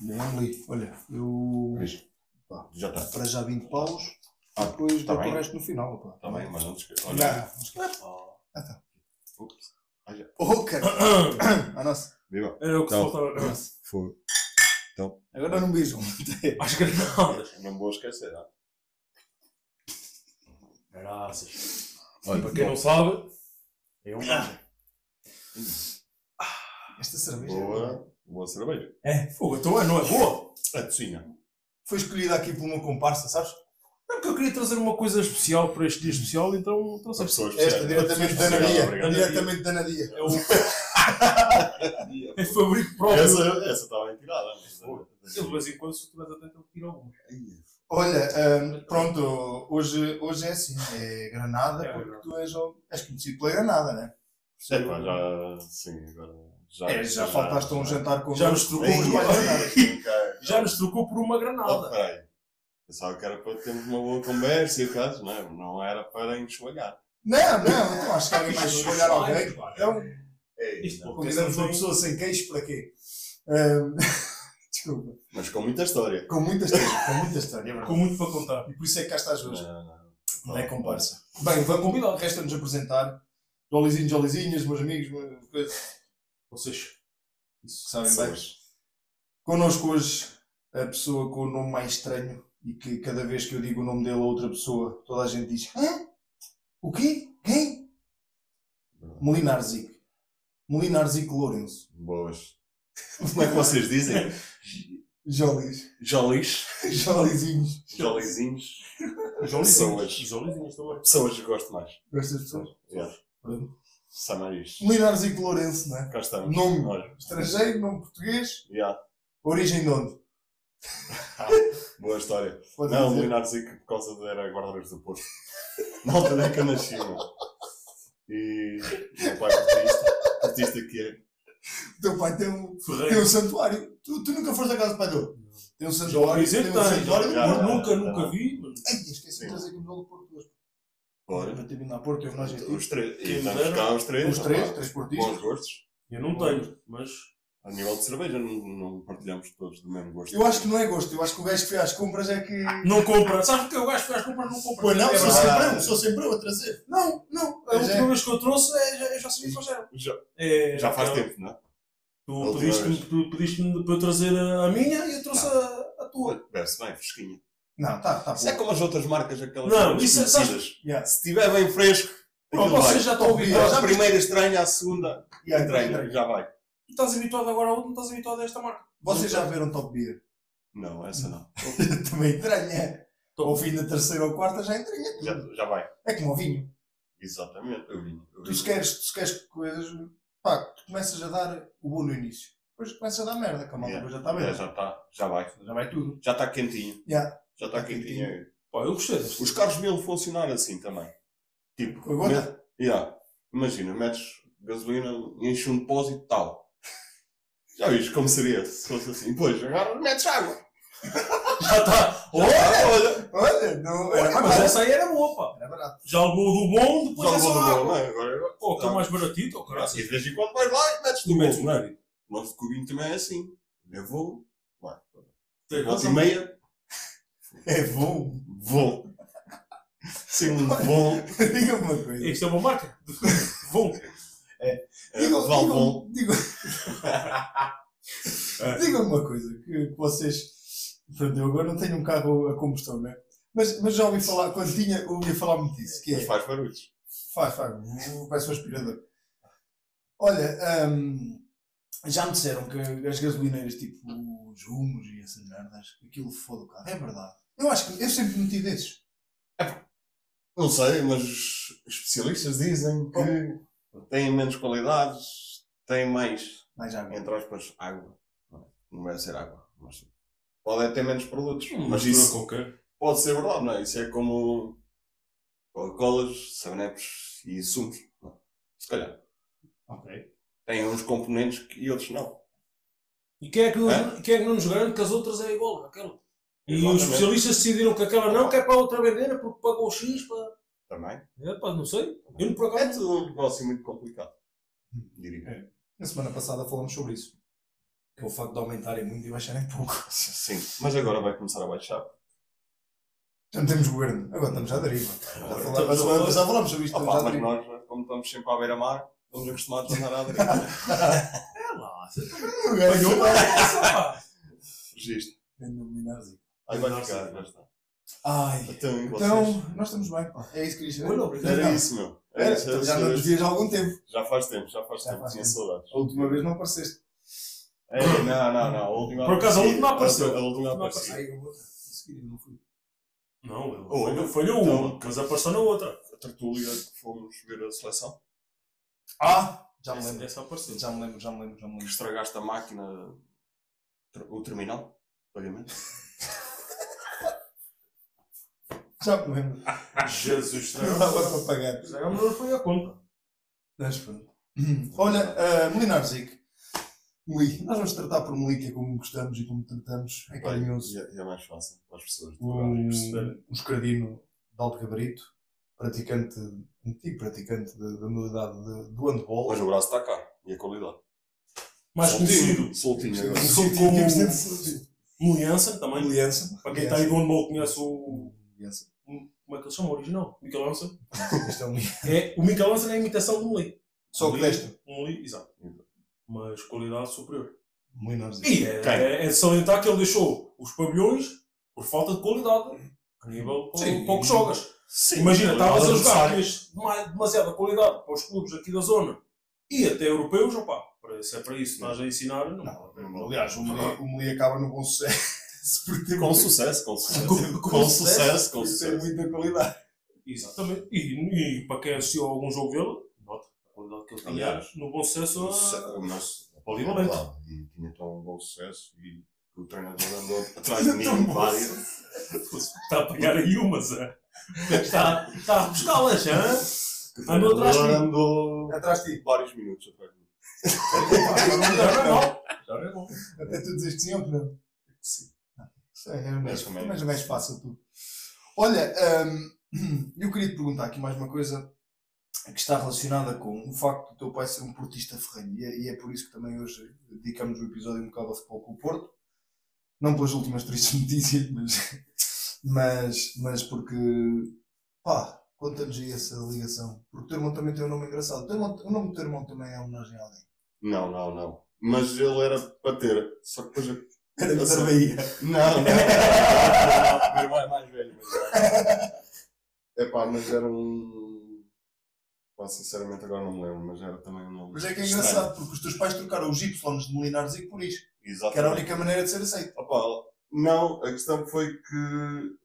Bem, ali, olha, eu. Pá, Já está. para já 20 paus, Ah, depois tá dou o resto no final. Pá. Está bem, mas não te esqueças. Não, Olha. não esquece. Oh. Ah, tá. Ups. Ah, já. Oh, cara. A nossa. Viva. Era o que Então. faltava. Foi. Agora não beijam. Acho que não. Não vou esquecer, não? Graças. Olha, Para quem não sabe, é um Esta cerveja boa, boa cerveja. É, fogo, então é, não é boa? A tocinha. foi escolhida aqui por uma comparsa, sabes? É porque eu queria trazer uma coisa especial para este dia especial, então trouxe Esta, especiais. diretamente da Nadia. Diretamente da Nadia. É o. é fabrico próprio. Essa, essa está bem tirada. mas- Eu, de vez em quando, se estiveres atento, ele tira alguma. Olha, hum, pronto, hoje, hoje é assim, é Granada, É porque tu és, és conhecido pela Granada, né? É pá, já. Sim, agora. Já, É, já faltaste a um jantar com Já nos trocou é mais Granada. Já nos trocou por uma Oh, granada. peraí. Pensava que era para termos uma boa conversa e o caso, não, é? não era para enxovalhar. Não, não, então acho que alguém vai escolher alguém. Então, não convidamos uma pessoa sem queixo para quê? Hum, desculpa. Mas com muita história. Com muita história, com muita história, é Com muito para contar. E por isso é que cá estás hoje. Não, não. Não é comparsa. Bem, vamos convidar, resta-nos apresentar. Jolizinhos, jolizinhas, meus amigos, meus. Vocês. Isso sabem bem. Pessoas. Connosco hoje a pessoa com o nome mais estranho e que cada vez que eu digo o nome dele a outra pessoa, toda a gente diz: Hã? O quê? Quem? Molinar Zic. Molinar Zic Lourenço. Boas. Como é que vocês dizem? Jolis. Jolis. Jolizinhos. Jolizinhos. Pessoas. Jolizinhas também. Pessoas que gosto mais. Estas pessoas. Yeah. Pronto. Samaris. Molinar Zic Lourenço, não é? Cá estamos. Nome Olha. estrangeiro, nome português, Yeah. origem de onde? Boa história. Pode Não, o dizer. Zico por causa de era guarda-redes do Porto. Na altura em que eu nasci. E o meu pai portista, portista que é. O teu pai tem um, tem um santuário. Tu, tu nunca foste à casa do pai dele? Tem um santuário. tem um santuário do Já, Porto. já. Nunca, nunca vi. mas- Ai, esqueci de trazer aqui o modelo do Porto hoje. Olha, Para ter vindo a Porto, eu aqui. os três. Os três. Os três, três Bons portistas. gostos. Eu não tenho, mas. A nível de cerveja, não, não partilhamos todos do mesmo gosto. Eu acho que não é gosto, eu acho que o gajo que fez as compras é que. Não compra. Sabes porque o gajo que faz compras não compra? Pois não, é sou verdade. sempre eu, sou sempre eu a trazer. Não, não. A última é. vez que eu trouxe, é, já, eu já sabia qual era. Já, É, já faz aquela- tempo, não é? Tu pediste-me pediste para eu trazer a a minha e eu trouxe a, a tua. Bebe-se bem, fresquinha. Não, tá, tá Isso é como as outras marcas, aquelas Não, isso é-. Yeah. Se estiver bem fresco, vai. vocês já estão habituados. Já A primeira estranha, a segunda Yeah, estranha, já vai. Tu estás habituado agora a outra, não estás habituado a esta marca. Vocês já viram Top Beer? Não, essa não. Também estranha. Top. Ao fim da terceira ou quarta já entranha. Já, já vai. É como o vinho. Exatamente, eu vim. Eu Tu se queres, se queres coisas, pá, tu começas a dar o bom no início. Depois começas a dar merda, que a malta Yeah. depois já está bem. já está, já vai. Já vai tudo. Já está quentinho. Yeah. Já está Tá quentinho. Pá, eu gostei. Os carros deviam funcionar assim também. Tipo, Com a gota? met- yeah. imagina, metes gasolina, enche um depósito tal. Já viste como seria se fosse assim? Pois, agora metes água. Já está. Olha! Olha, Olha, não, era Mas barato. essa aí era boa, pá. Era barato. Já levou do bom, depois já é só vou do bom, água. não é? Agora, agora. Pô, está mais baratito, oh, E caralho. de vez em quando vais lá e metes do metes bom. o crédito. O nosso cubinho também é assim. Eu vou, vai. Volta e meia, É bom. vou. Sim, um bom. Diga-me uma coisa. Isto é uma marca. Bom. É, Diga- vale bom. diga- diga- Diga-me uma coisa, que, que vocês. Pronto, eu agora não tenho um carro a combustão, né? Mas, mas já ouvi falar, quando tinha, ouvi falar muito disso, que Mas é. faz barulhos. Faz, faz, parece um aspirador. Olha, hum, já me disseram que as gasolineiras, tipo os rumos e essas merdas, aquilo foda o carro. É verdade. Eu acho que eu sempre meti desses. Não sei, mas especialistas dizem que têm menos qualidades, têm mais, Mais água. entre aspas, água. Não é? Vai ser água, mas podem ter menos produtos. Hum, mas isso qualquer. pode ser verdade, não é? Isso é como Coca-Colas, Sabanepes e sumos. não é? Se calhar. Ok. Têm uns componentes que- e outros não. E quem é, que nos, É? quem é que não nos garante que as outras é igual àquela? E os especialistas decidiram que aquela não, que é para a outra vender, porque pagou X para. Também. É, pá, não sei. Eu não É tudo um negócio muito complicado. Diria. É. Na semana passada falamos sobre isso. Que é o facto de aumentarem muito e baixarem pouco. Sim. Mas agora vai começar a baixar. Já não temos governo. Agora estamos à deriva. Já falar- passada falamos sobre isto. Opa, mas nós, como estamos sempre à beira-mar, estamos acostumados a andar à deriva. É lá, tá Ganhou. Registro. Ganhou o Minarzi. Aí vai ficar, já está. Ai. Então? Então, nós estamos bem. pá. É isso que queria dizer. Olha, obrigado. Era isso, meu. Era Era, isso, então era já não nos vias há algum tempo. Já faz tempo, já faz Já tempo. faz Tinha tempo. saudades. A última vez não apareceste. É, não, não, não. A última Por acaso, a última apareceu. A última apareceu. Ai, eu vou. Seguir, não fui. Não, ele Oh, falhou, falhou então- uma, mas apareceu na outra. A tertúlia que fomos ver a seleção. Ah! Já me Essa, lembro. essa apareceu. Já me lembro, já me lembro, já me Que lembro. estragaste a máquina, o terminal, pagamento. Já me lembro. Jesus, Não dava para pagar. Já não foi a conta. Mas pronto. Olha, uh, Molinar Zic. Nós vamos tratar por Meli, que é como gostamos e como tratamos. É carinhoso. E é, é mais fácil para as pessoas Um, perceberem. um escradino de alto gabarito, praticante, antigo praticante da da modalidade de- do handball. Mas o braço está cá. E a qualidade. Mais Soltinho, conhecido. Soltinho como- que eu sinto- Moliança também. Aliança. Para quem está aí do handball conhece o. Aliança. Como é que ele chama o original? Mikel Lança. Isto é É, o Mikel Lança é a imitação do Meli. Só que Meli- desta. Um Meli, exato. Mas qualidade superior. Zic. E é, é, é de salientar que ele deixou os pavilhões por falta de qualidade. A nível Sim. o que jogas. Sim, Imagina, estavas a jogar, tinhas dema- demasiada qualidade para os clubes aqui da zona e até europeus, opá, para isso é para isso, estás a ensinar, não. Não, aliás, o Meli, o Meli acaba no bom sucesso. Com sucesso, com sucesso. Com- com Com sucesso, com por ter sucesso. muita qualidade. Exatamente. E, e para quem assistiu a algum jogo dele, nota a qualidade que ele tinha Aliás, no bom sucesso. Sucesso, Mas, Polivalente. é E tinha tão bom sucesso e o treinador andou atrás de mim várias. Está a pegar aí umas, é? está, está a buscá-las, hã? Andou atrás de mim. andou Atrás de ti. vários minutos atrás de mim. Já não é mal. Já não é mal. Até tu dizes que sim ou que não. Sim. É, é mais, Mais mais, mais fácil tudo. Olha, hum, eu queria te perguntar aqui mais uma coisa que está relacionada com o facto do teu pai ser um portista ferrenho. E é, e é por isso que também hoje dedicamos o episódio um bocado ao futebol com o Porto. Não pelas últimas tristes notícias, mas, mas, mas porque, pá, conta-nos aí essa ligação. Porque o teu irmão também tem um nome engraçado. O, teu irmão- o nome do teu irmão também é homenagem a alguém. Não, não, não. Mas ele era para ter. Só que depois da sei. Bahia. Não, não. Meu irmão é mais velho. É pá, mas era um. Pá, sinceramente agora não me lembro, mas era também um nome. Mas é que é estranho. engraçado, porque os teus pais trocaram os Y de Melinares e por isso. Exatamente. Que era a única maneira de ser aceito. Opa, não, a questão foi que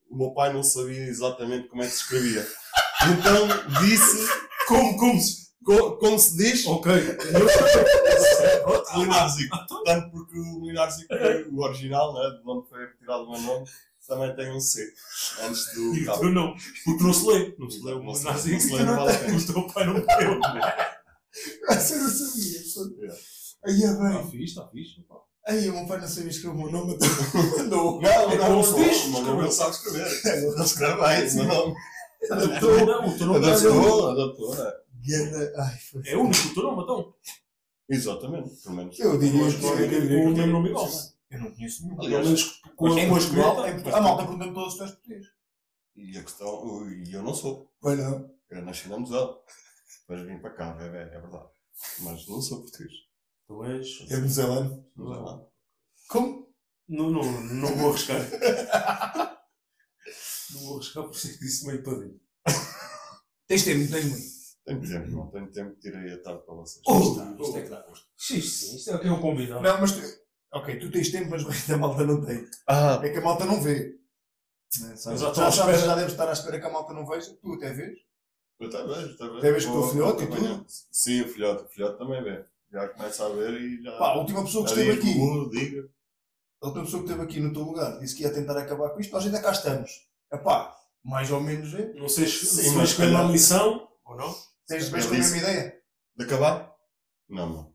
o meu pai não sabia exatamente como é que se escrevia. Então disse Como, como se. Co- como se diz Ok. Linarzico. Tanto porque o foi o original, né, de onde foi retirado o meu nome, também tem um C antes do E o teu não. Porque não se lê. Não se lê o Não nazi. não se lê, não vale a pena. O teu pai não deu. Essa eu não sabia. Yeah. Aí é Está bem. fixe, está fixe. Aí o meu pai não sabia escrever o meu nome. então Andou. Não, É não, não, se não, diz, ele sabe escrever. Ele escreve bem, não, é Adaptou, adaptou, né? Ganda- Ai, foi. É único o teu nome, então. Exatamente, pelo menos. Eu diria Mas que não é um nome igual. Eu não conheço nenhum. Pelo menos com a Portugal, a malta pergunta-me todos os teus portugueses. E a questão, e eu não sou. Pois não. Eu nasci na Musel. Depois vim para cá, é, é, é verdade. Mas não sou português. Tu és. É é lá. Como? Não, não, não vou arriscar. Não vou arriscar por ser que disse meio para dentro. Tens tempo, tens muito. Tenho tempo, não tenho tempo, tirei a tarde para vocês. Oh! Isto, isto é que dá gosto. Isto sim, isto é o que é um convidado. Não, mas tu... Ok, tu tens tempo, mas o resto da malta não tem. Ah, É que a malta não vê. Né, sabes? já já, já, já deves estar à espera que a malta não veja. Tu até vês. eu até vejo, até vejo. Até vejo com o filhote e acompanhar. Sim, o filhote, o filhote também vê. Já começa a ver e já. Pá, a última pessoa que esteve diz, aqui. "Gugu, diga. A última pessoa que esteve aqui no teu lugar disse que ia tentar acabar com isto. Nós ainda cá estamos. Epá, mais ou menos é. Não sei se se mas vais com a calhar- lição ou não. Tens vês com a mesma ideia? De acabar? Não, não.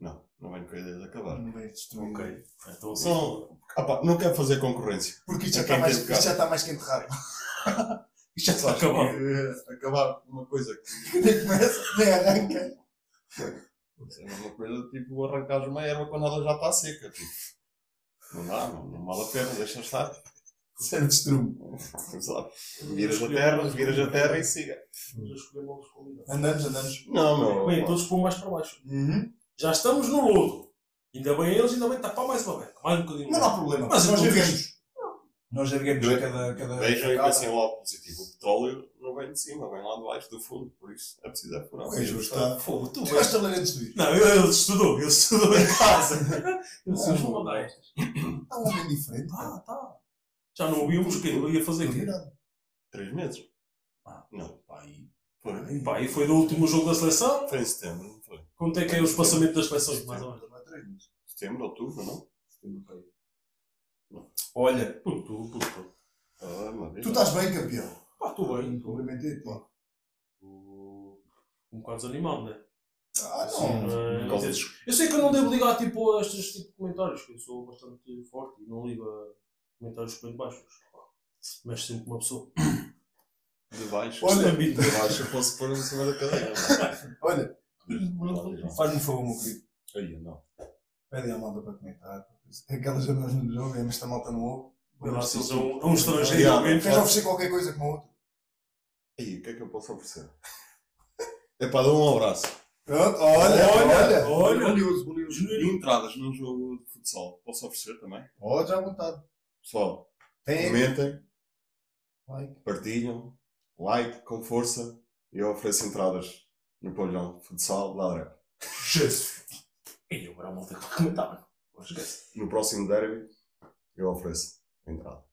Não, Não venho com a ideia de acabar. Não vai destruir. Ok. Então assim. Não, ah não quero fazer concorrência. Porque isto já está mais, isto já está mais quente rápido. Isto já está Acho que, acabado. eh, acabar uma coisa que Nem começa, nem arranca. é uma coisa tipo arrancar uma erva quando ela já está seca. Tipo. Não dá, não, não vale a pena, deixa estar. Serve de estrume. Exato. Viras a terra, viras a terra e siga. A. Andamos, andamos. Não, meu. Bem, todos para mais para baixo. Uhum. Já estamos no lodo. Ainda bem eles, ainda bem tapar mais uma beca. Mais um bocadinho. Mas não há problema. Mas nós não erguemos. Nós erguemos Ve- cada. cada Vejam e cada- pensem logo positivo. O petróleo não vem de cima, vem lá de baixo do fundo. Por isso é preciso é furar. Pois, está. Fogo, tu Tu vais estar de vir. Não, ele, ele estudou. Ele estudou em casa. Ele se vou mandar estas. Está um homem diferente. Ah, tá. Já não ouvíamos o quê? Ele ia fazer o quê? Virado. Três meses. Ah. Não. Pai. Foi. Pá, e foi do último jogo da seleção. Foi em setembro, não foi? Quanto é que é o espaçamento das seleções, mais ou menos? Não é três meses. Setembro, outubro, não? Olha, Por tu, por tu. Ah, tu estás bem, campeão. Pá, estou bem. Cumprimentei-te. pá. Um bocado desanimado? Ah, Sim, não. mas- Por causa dos- Eu sei que eu não devo ligar tipo, a estes tipo de comentários, que eu sou bastante forte e não ligo a comentários bem baixos. Mexe sempre com uma pessoa. De baixo. Olha. de baixo eu posso pôr em cima da cadeira. Olha, faz-me um favor, meu querido. Aí, não. Pedem à malta para comentar. Aquelas janelas não jogam, mas esta malta não ouve. Sim. é um estrangeiro. Queres oferecer qualquer coisa como outro? Aí, o que é que eu posso oferecer? É para dar um abraço. Pronto, olha, Olha, olha. olha. Valioso, valioso. E entradas num jogo de futsal. Posso oferecer também? Pode, à vontade. Pessoal, Tem. comentem, Like. partilham, like com força e eu ofereço entradas no pavilhão de futsal da Adrep. Jesus. E agora a malta que comentar. No próximo derby eu ofereço entrada.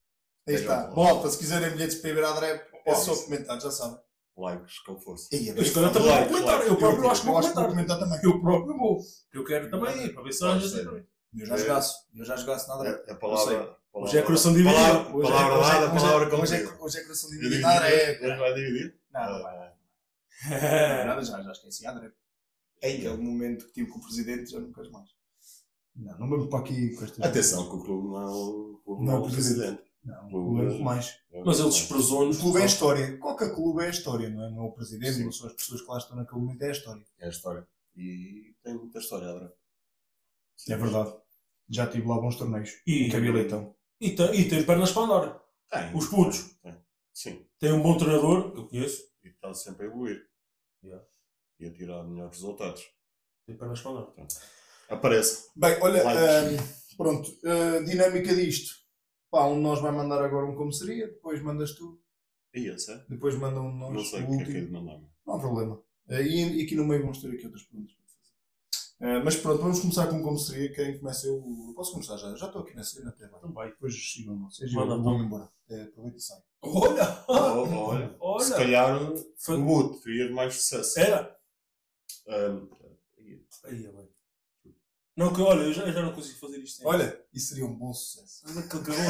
Aí está. Malta, se quiserem bilhetes para ir a Drep, é só comentar, já sabem. Likes com força. Aí, é Eu também vou comentar. Eu próprio acho que Eu vou acho que vou comentar. comentar também. Eu próprio vou. Eu quero também ir, para ver se ser. também. Eu já jogaço. Eu já jogaço na Drep. É a palavra. Hoje é coração dividido. Palavra, Hoje é- palavra hoje é- dada, hoje é- palavra Hoje cumprida. é, hoje é coração dividido. Hoje vai dividir? Não, não vai. não. É. Nada, já, já esqueci a Drep. Aquele momento que tive com o presidente, já não queres mais. Não, não vamos para aqui com estas Atenção que o clube não é o, Não, é o presidente. Não, o Clube- é muito mais. Mas ele desprezou-nos. O clube é a história. Qualquer clube é a história, não é? Não é o presidente, Sim. não são as pessoas que lá estão naquele momento, é a história. É a história. E tem muita história, Adra. É verdade. Já tive lá bons torneios. E, Em Cabia Leitão. E, tem, e tem pernas para andar. Tem. Os putos. Tem. Sim. Tem um bom treinador, que eu conheço. E está sempre a evoluir. Yeah. E a tirar melhores resultados. Tem pernas para andar. Aparece. Bem, olha, ahm, pronto, a dinâmica disto. Pá, um de nós vai mandar agora um como seria, depois mandas tu, E esse é? depois manda um de nós, Não sei o que é que é último. de mandar. Não há problema. Eh, E, e aqui no meio vamos ter aqui outras perguntas Eh, mas pronto, vamos começar com como seria. Quem começa eu. eu Posso começar já? Já estou aqui na cena até. Então vai. Depois sigam vocês Manda vou embora. Eh, Aproveita e sai. Olha! Oh, olha. Olha! Se calhar Foi- o Boot terias mais sucesso. Era! Ahm, Aí, é bem. Não, que olha, eu já, eu já não consigo fazer isto. sem- Olha, isso seria um bom sucesso. Olha que cagou.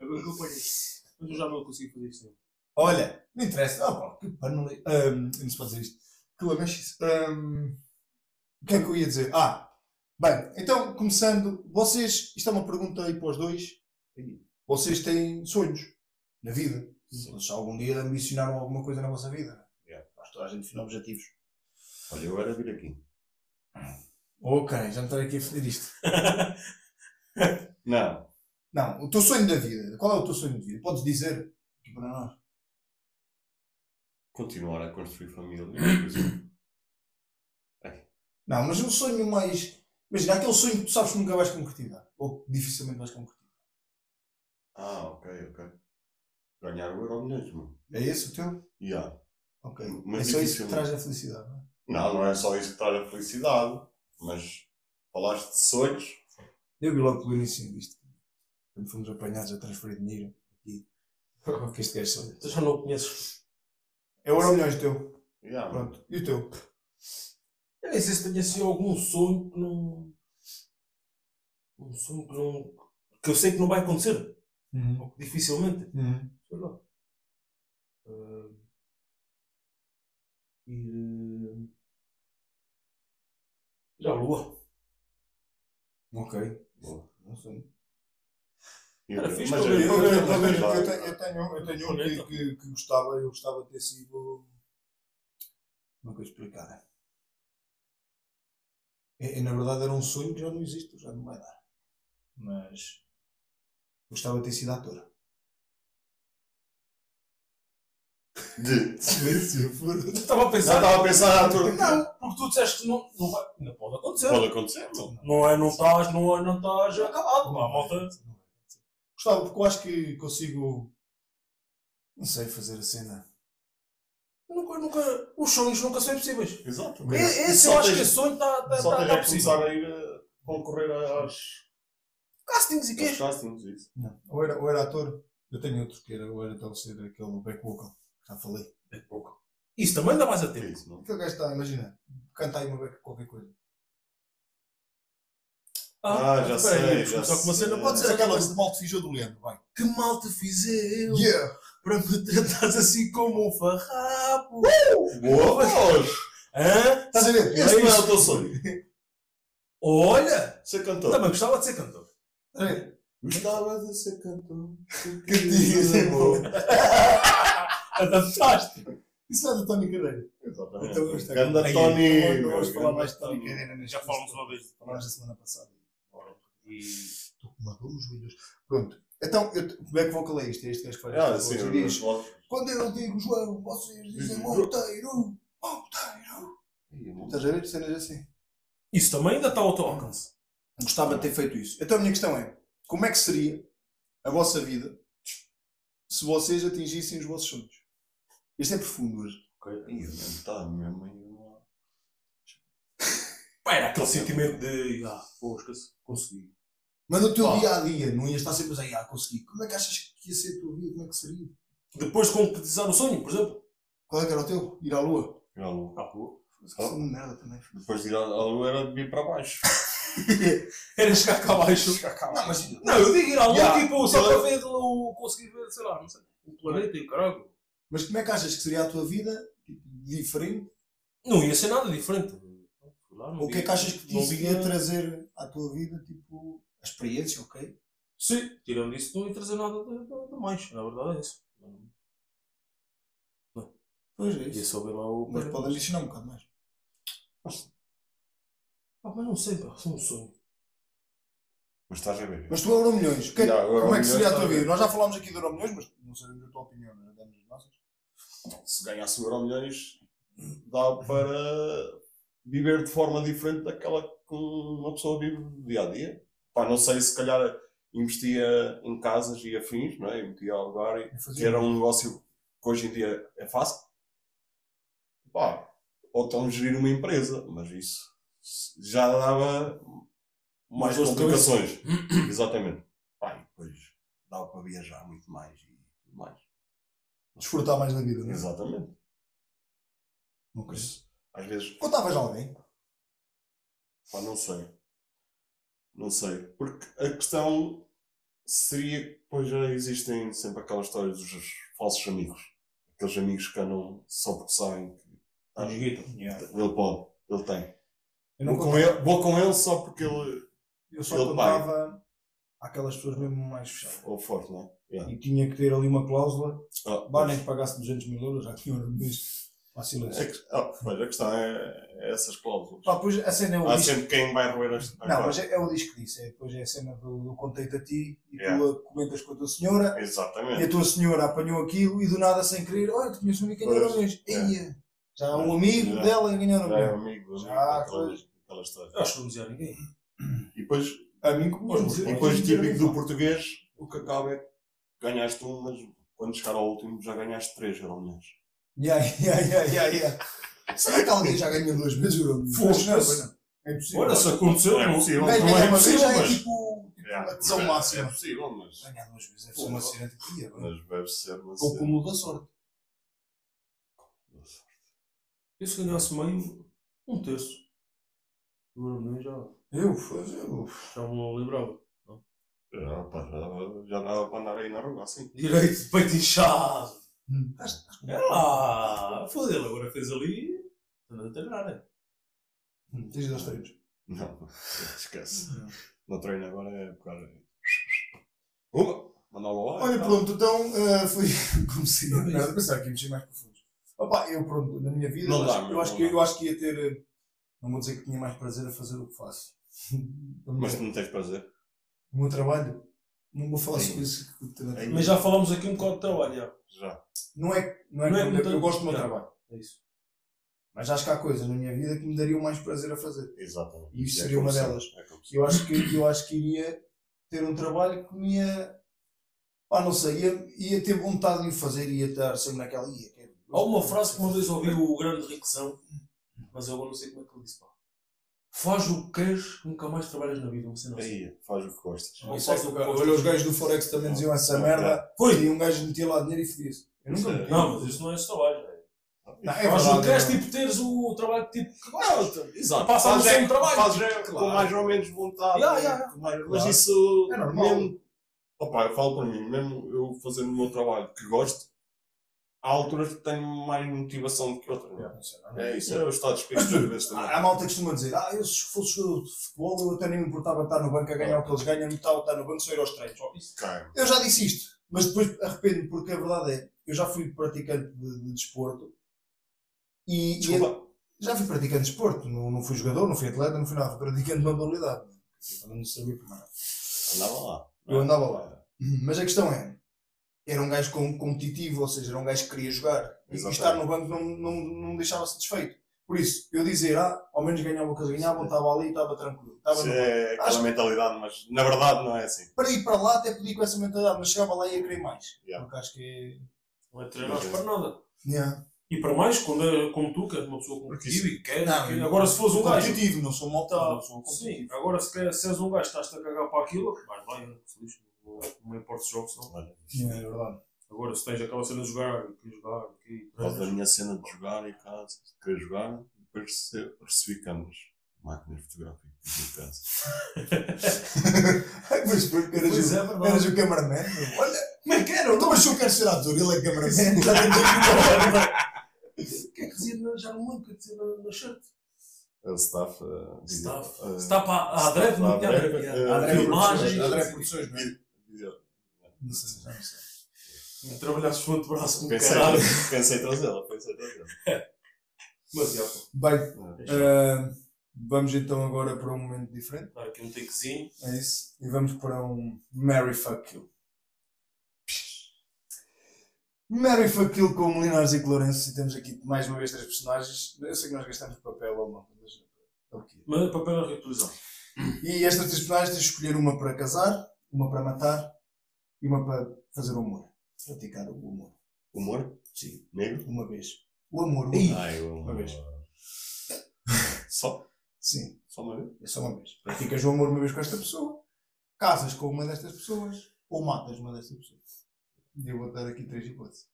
Agora que eu ponho. Mas eu já não consigo fazer isto. sem. Olha, não interessa. Ah, pá, que panele... Ahm, não se pode dizer isto. Que lamechice. Ahm, O que é que eu ia dizer? Ah, bem, então, começando, vocês, isto é uma pergunta aí para os dois. Vocês têm sonhos na vida? Vocês algum dia ambicionaram alguma coisa na vossa vida? Yeah. Acho que toda a gente define objetivos. Olha, eu era vir aqui. Ok, já me estou aqui a fazer isto. Não. Não, o teu sonho da vida. Qual é o teu sonho de vida? Podes dizer aqui para nós. Continuar a construir família. exemplo. Não, mas um sonho mais. Imagina, aquele sonho que tu sabes que nunca vais concretizar. Ou que dificilmente vais concretizar. Ah, ok, ok. Ganhar o euro mesmo. É esse o teu? Yeah. Ok. Mas é só isso que traz a felicidade, não é? Não, não é só isso que traz a felicidade. Mas falaste de sonhos. Eu vi logo pelo início disto. Quando fomos apanhados a transferir dinheiro aqui. que este gajo sonha. Tu já não o conheces. É o euro milhões teu. Yeah. Pronto. E o teu? Eu nem sei se tenho assim algum sonho que não. Um sonho que não. que eu sei que não vai acontecer. Ou que dificilmente. Sei lá. Ah, ir. Já a lua. Ok. Boa. Não sei. Era eu- fixe mas para eu- tenho, eu tenho, eu tenho um que, que, que gostava, eu gostava de ter sido. Como é que eu explicar? É, é, na verdade era um sonho que já não existe, já não vai dar. Mas gostava de ter sido ator. De- Silêncio, Eu estava a Já pensar. estava a pensar, ator. Não, porque tu disseste que não, não vai. Não pode acontecer. Pode acontecer, não? Não é, não estás, não é, não estás acabado. Não, malta. Gostava, porque eu acho que consigo. Não sei fazer a cena. Nunca, nunca, os sonhos nunca são impossíveis. Exato. E- Esse Só eu acho tens- que esse sonho está tá, Só tá, tá começar possível. a ir a concorrer às Castings e aos quês? castings, isso. Não. Ou era, ou era ator. Eu tenho outro que era, ou era então ser aquele back vocal. Já falei. É pouco. Isso também dá mais a É tempo. isso, não? Aquele gajo está, imagina, canta aí uma beca qualquer coisa. Ah, já espera aí, sei, já com uma cena. sei. Pode ser aquela aquela. de mal te fiz eu do Leandro, vai. Que mal te fiz eu Yeah! para me tratares assim como um farrapo. Boa voz! Hã? Estás a ver? Esse não é o teu sonho. Olha! Ser cantor. Também gostava de ser cantor. Estás a ver? Gostava de ser cantor. Que dias, amor. Adaptaste. Isso não é do Tony Cadeira. Exatamente. Então, Ganda Tony. Não vamos falar ganda mais de Tony. Cadeira neste Já falamos uma vez. Falámos a semana passada. E Estou com uma dor nos joelhos. Pronto. Então, eu, como é que vocal é isto? É este gajo que faz Ah, sim, eu- diz, Quando eu digo João, vocês dizem Monteiro, Monteiro. Estás a ver? Cenas assim. isso também ainda está ao teu alcance. Gostava de ter feito isso. Então a minha questão é: como é que seria a vossa vida se vocês atingissem os vossos sonhos? Isto é profundo hoje. Ok. Está, mesmo Pá, era aquele sentimento de. Ah, pô, esqueci, consegui. Mas no teu Ah. dia a dia, não ias estar sempre a dizer, ah, consegui. Como é que achas que ia ser a tua vida? Como é que seria? Depois de concretizar o sonho, por exemplo. Qual é que era o teu? Ir à lua? Ir à lua. Ah, pô. Isso é uma merda também. Depois de ir à à lua era de vir para baixo. Era chegar cá abaixo. Não, mas Não, eu digo ir à lua, Yeah. tipo, só para ver o. conseguir ver, sei lá, não sei. O planeta e o caralho. Mas como é que achas que seria a tua vida tipo, diferente? Não ia ser nada diferente. Lá, não Ou o que é que achas que te não ia trazer à tua vida, tipo, a experiência, ok? Sim, tirando isso, não ia trazer nada de, de- de mais. Na verdade é isso. Pois é Ia isso. ver lá o. Mas pode adicionar um bocado mais. Ah, mas não sei, pá, é um sonho. Mas estás a ver. Mas tu Euro Milhões, que é- Já, o Euro como é que seria a tua vida? Nós já falámos aqui de Euro Milhões, mas não sabemos a tua opinião, não damos as nossas. Se ganhasse o Euro Milhões, dá para viver de forma diferente daquela que uma pessoa vive dia a dia. Pá, não sei, se calhar investia em casas e afins, não é? E metia a lugar e que era um negócio que hoje em dia é fácil. Pá, ou então gerir uma empresa, mas isso já dava mais duas complicações. Exatamente. Pá, e depois dava para viajar muito mais e tudo mais. Desfrutar mais da vida, não é? Exatamente. Ok. Mas, às vezes, Contavas a alguém? pá, não sei. Não sei. Porque a questão seria que depois já existem sempre aquelas histórias dos falsos amigos. Aqueles amigos que andam só porque sabem que ah, ele pode, ele tem. Eu não Vou com, ele, vou com ele só porque ele Eu só Ele contava àquelas pessoas mesmo mais fechadas. é forte, não é? Yeah. E tinha que ter ali uma cláusula. Ah, Bah, nem que pagasse 200 mil euros, já tinha Euro Milhões. Fácil É ah, pois, a questão é, é essas cláusulas. Pá, pois a cena é o Há disco. sempre quem vai roer as. Não, mas é, é o disco que disse. É, depois é a cena do eu contei-te a ti e Yeah. tu a comentas com a tua senhora. E Exatamente. a tua senhora apanhou aquilo e do nada sem querer, olha, tu conheces um amigo que ganhou Pois, Milhões. é. Já há um amigo Já. dela ganhou Euro Já é Milhões. amigo, amigo Já, daquela, pois. daquela história. Acho que não dizia a ninguém. E depois A mim como Pois, E depois, típico do português, o que acaba é ganhaste um, mas quando chegar ao último já ganhaste três euro Ya, ya, ya, ya, ya. Será que alguém já ganhou duas vezes o Euro? Foda-se. É impossível. Olha, se aconteceu, É possível. Gajo não é uma vez possível, já é mas- tipo, tipo Yeah, a tesão é- máxima. É possível, mas, Ganhar duas vezes é uma cena de dia. mas deve ser uma Ou cena. como da sorte. E se ganhasse meio, um terço. Do Euro Milhões já, Eu, eu. já me lembrava. Já- já dava para andar aí na rua assim. Direito de peito inchado. Hum. Acho- acho que- É lá. Foda ele agora fez ali. Anda a treinar, né? Hum, Tens dois treinos. Não, esquece. No treino agora é pegar. Uma! Mandá-lo lá. Olha, e tal. pronto, então uh, foi como se merda, pensar que ia mexer mais profundo. Opa, eu pronto, na minha vida, Não eu, dá, acho, meu, eu, acho não que, eu acho que ia ter. eh, Não vou dizer que tinha mais prazer a fazer o que faço. Mas tu não tens prazer. O meu trabalho, não vou falar Sim. sobre isso. que- Ei. Mas já falámos aqui um bocado de trabalho, já. Já. Não é, não é, Não é eu, eu gosto do meu Já. trabalho, É isso. mas acho que há coisas na minha vida que me dariam mais prazer a fazer. Exatamente. E isso É seria uma como delas. é. Eu acho que, eu acho que iria ter um trabalho que me ia. Pá, não sei, ia, ia ter vontade de o fazer e ia estar sempre naquela. Ia, quero- Há uma frase que uma vez ouvi o grande Riquezão, mas eu não sei como é que ele disse, pá. Faz o que queres, nunca mais trabalhas na vida, você não sei. Aí, faz o que gostas. Isso faz é o que-. Olha, os gajos do Forex também diziam essa merda. Foi! E um gajo metia lá dinheiro e fodia-se. Eu nunca é- meti. Não, mas isso não é esse trabalho. é. Não, é Faz o verdade, que queres, é tipo, teres o trabalho tipo, que gostas. Exato. Passa a Faz noção é- do trabalho. Faz é Claro. com mais ou menos vontade. Ya, ya, ya. com mais- Mas Claro. isso. É normal. Mesmo, opa, eu falo para mim, mesmo eu fazendo o meu trabalho que gosto, há alturas que tenho mais motivação do que outras. não é? É isso, é o estado de espírito às vezes também. Há malta que costuma dizer, ah, eu se fosse jogador de futebol, eu até nem me importava estar no banco a ganhar o que eles ganham, me importava estar no banco só ir aos treinos. Eu já disse isto, mas depois arrependo-me, porque a verdade é, eu já fui praticante de, de desporto e, e Desculpa. já fui praticante de desporto, não, não fui jogador, não fui atleta, não fui nada, fui praticante de modalidade. Eu não sabia era. Andava lá. Eu andava lá. Mas a questão é, era um gajo com- competitivo, ou seja, era um gajo que queria jogar. E Exatamente. estar no banco não, não, não me deixava satisfeito. Por isso, eu dizer, ah, ao menos ganhava o que eles ganhavam, estava ali e estava tranquilo. Estava Isso no é aquela Acho- mentalidade, mas na verdade não é assim. Para ir para lá até podia ir com essa mentalidade, mas chegava lá e ia querer mais. Yeah. Porque acho que Não é treinar para nada. é. Yeah. E para mais, quando é como tu, que és uma pessoa competitiva e quer, Não, eu- agora se fores um gajo. competitivo, não sou malta, não sou sim, agora se, quer, se és um gajo que estás-te a cagar para aquilo, vai, vai, feliz, não, não me importa os jogos, não. Olha, Yeah, é verdade. Agora se tens aquela cena de jogar, quer jogar, por causa da minha cena de jogar em casa, de querer jogar, depois rece- recebi câmaras, máquinas fotográficas em casa. Mas porque eras, Pois o, é, verdade. eras o cameraman. Olha, Como é que era? então, mas se eu quero ser ator, ele é cameraman. Já temos aqui O que é que dizia, na- já não lembro o que é que dizia na, na shirt? O staff. uh, Staff. uh, Staff à à dreve, não tinha Adreve, dreve. eh, Adreve Filmagens. Produções, Adreve Produções, não é? Não sei, já não sei. Trabalhasses fundo de braço com Pensei, caralho. pensei trazê-la, pensei trazê-la. Mas já, pô. Bem, ah, vamos então agora para um momento diferente. eu dar aqui um takezinho. É isso. E vamos para um Mary Fuck Kill. Mary Fuck Kill com o Linares e Lourenço. E temos aqui mais uma vez três personagens. Eu sei que nós gastamos papel ou não, mas é o que é. Mas papel na reutilização. E estas três personagens tens de escolher uma para casar, uma para matar e uma para fazer o amor. Praticar o amor. Humor? Sim, Negro? uma vez. O amor, o amor. Ai, eu... Uma vez. Só? Sim, Só uma vez? é só uma vez. Praticas o amor uma vez com esta pessoa, casas com uma destas pessoas ou matas uma destas pessoas. E eu vou dar aqui três hipóteses.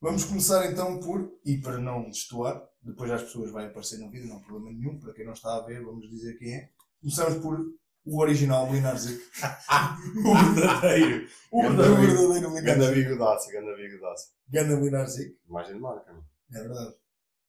Vamos começar então por, e para não destoar, depois as pessoas vai aparecer no vídeo, não há problema nenhum, para quem não está a ver, vamos dizer quem é. Começamos por o original Linar Zic. O verdadeiro. O verdadeiro Vigo. verdadeiro Linar Ganda bigodaça, ganda bigodaça. Ganda Linar Zic. Imagem de marca? É verdade.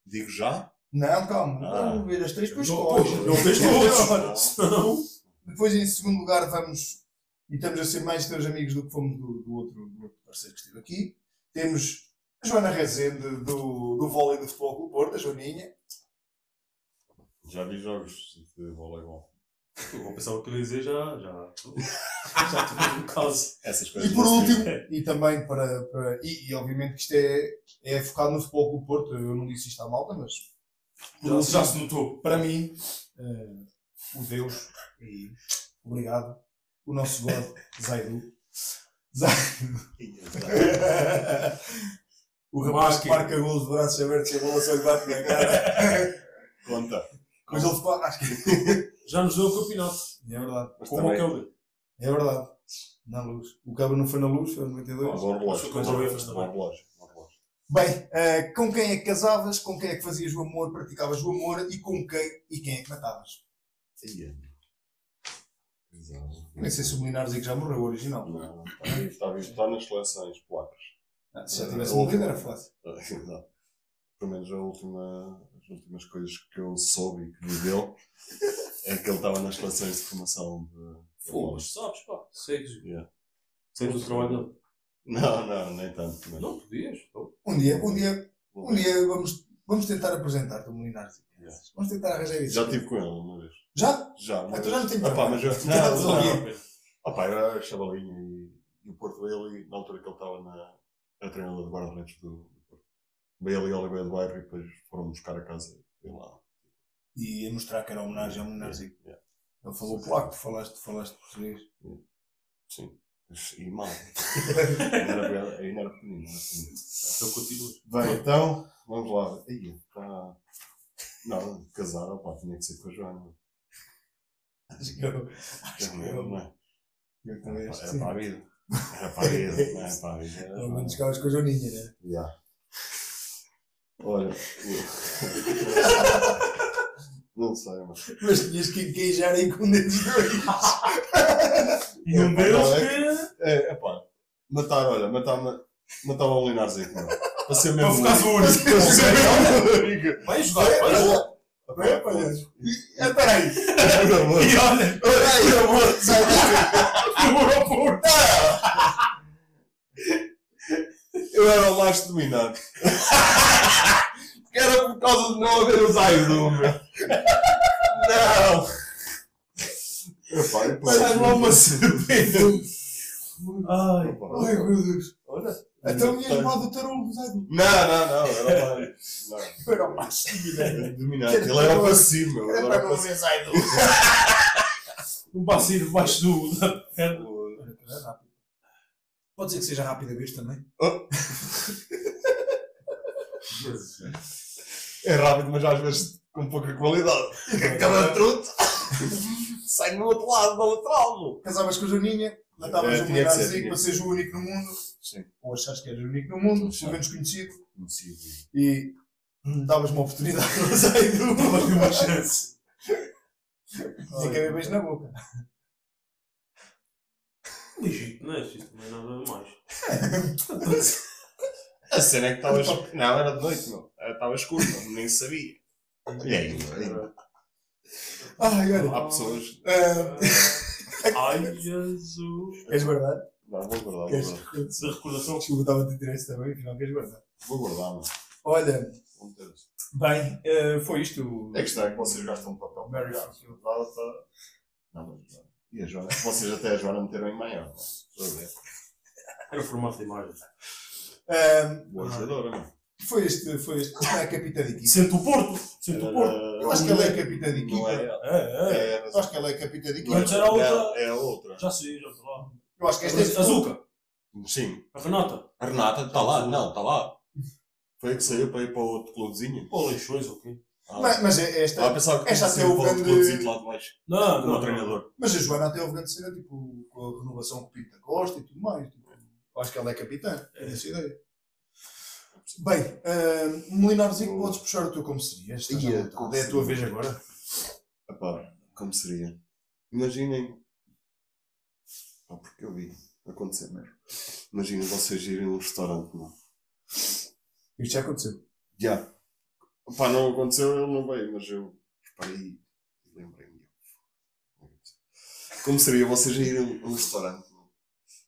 Digo já? Não, calma, Ah. vamos ver as três, depois pois, não vês todos. Depois, em segundo lugar, vamos. E estamos a ser mais teus amigos do que fomos do, do outro, do outro parceiro que esteve aqui. Temos a Joana Rezende, do, do vôlei do Futebol Clube Porto, a Joaninha. Já vi jogos de voleibol. Eu pensava que ele ia dizer já. Já. Já tive um caso. Essas coisas. E por assim. último, e também para. para e, e obviamente que isto é, é focado no Futebol Clube Porto. Eu não disse isto à malta, mas. Já, último, já se notou. para mim, eh, o Deus, e obrigado, o nosso God, Zaidu. Zaidu. o rapaz que marca gols de braços abertos e a bola só lhe bate na cara. Conta. Mas ele ficou à rasca. Já nos deu o campeonato. É verdade. Mas Como também. aquele. É verdade. Na luz. O cabo não foi na luz, foi no Ah, 92. Bom relógio. O Bom relógio. Bom relógio. Bem, eh, com quem é que casavas, com quem é que fazias o amor, praticavas o amor e com quem e quem é que matavas? Ia. Exato. Nem sei se o Linares é que já morreu, o original. Não, está está nas seleções polacas. Ah, se já tivesse A morrido era fácil. Pelo menos a última, as as últimas coisas que eu soube e que viveu é que ele estava nas relações de formação de. Pô, mas sabes, pá, segues. Yeah. Segues o trabalho dele. Não, não, nem tanto. Mas... Não podias. pô. Um dia, um dia, um dia vamos, vamos tentar apresentar-te o Molinar. Yeah. Vamos tentar arranjar isso. Já estive com ele uma vez. Já? Já, uma Ah, tu vez. já não tens Ah, pá, mas eu... Já Não, resolvi. não. Ah, pá, era chavalinho e, e o Porto ali, na altura que ele estava na, na treinador de guarda-redes do, ao Oliveira do Bairro e depois foram buscar a casa e lá. E ia mostrar que era homenagem ao Molinarzinho. Yeah. Ele falou polaco, tu falaste, falaste português. Sim. Mas- E mal. ainda era, bem- ainda era pequenino. Era pequenino. Então continuas. Bem, então, vamos lá. Aí, está. Não, casar, opá, tinha que ser com a Joana. Acho que eu, acho que eu, não é? eu também acho que Era sim. para a vida. Era para a vida. Não é para a vida. Pelo menos com a Joaninha, né? Já. Olha. Não sei, mas. Mas tinhas que queijar aí com dedos dois. E um É, deles que. É, é pá. Matar, olha, matar, matar o Linarzinho. Para ser mesmo. Para ficar único. Para ser mesmo. Vai jogar, vai jogar. Vai, palhaço. É, peraí. E olha, Peraí, amor. Sai daqui. demorou por. Eu era o mais dominante. Que era por causa de não haver os Aidu, meu. Não! Epá, e depois- Sai lá uma serpente. Ai. Epá, Ai, meu Deus. Olha. Então ias mal do tarolo, Zé. Não, não, não. Era mais. Não. Era o mais dominante. Era dominante. Ele era passivo, meu. Era era para não passivo. ver Zaido. Um passinho debaixo do. É rápido. Pode ser que seja rápido a vez também. É rápido, mas às vezes com pouca qualidade. Cada truto sai no outro lado da lateral, meu. Casavas com a Joaninha, matavas É, o tinha que o único no mundo. Sim. Ou achas que eras o único no mundo, pelo menos conhecido. Conhecido. E hum, davas uma oportunidade ao Zaido. Dava-lhe uma chance. Que haver beijo na boca. Legítimo, não é? Isto também nada mais. A cena é que estavas. Não, era de noite, meu. Estava escuro, meu. nem sabia. E aí, meu? Ai, olha. Há pessoas. ah, Ai, Jesus. Queres guardar? Não, vou guardar, vou Queres guardar. Essa recordação. Desculpa, estava a ter isso também, afinal queres guardar. Vou guardar, meu. Olha, Vou bem, eh, foi isto. É que está, é que vocês gastam um papel fucking- Data. Não, mas. E a Joana? Vocês até a Joana meteram em maior. não é? Estou a ver. Era o formato de imagem. Ahm, Boa jogadora, não? foi este, foi este. Não é capitã de equipa. Sente o Porto. Sente o Porto. Eu acho que ela é capitã de Não equipa. é. É, é. É, Eu acho que ela é capitã de equipa. Antes era outra. É a outra. Já sei, já estou lá. Eu acho que esta é A Zuka. Sim. A Renata. A Renata está lá, não, está lá. Foi a que saiu para ir para outro clubezinho. Pô, leixões, ok. Ah, Mas, mas é esta. ah, pensava que esta até o grande- lá de baixo. Não, Como não. treinador. Mas a Joana até houve grande cena, tipo, com a renovação com o Pinto da Costa e tudo mais. Tipo, eu acho que ela é capitã. É essa ideia. Bem, uh, Melinarzinho, podes puxar o teu como seria. Estás à Ia, como É a tua vez agora. Epá, como seria? Imaginem. Pá, porque eu vi acontecer mesmo. Imaginem vocês irem a um restaurante, não? Isto já aconteceu. Já. Pá, não aconteceu, ele não veio, mas eu reparei e lembrei-me. Como seria vocês irem a um restaurante? não?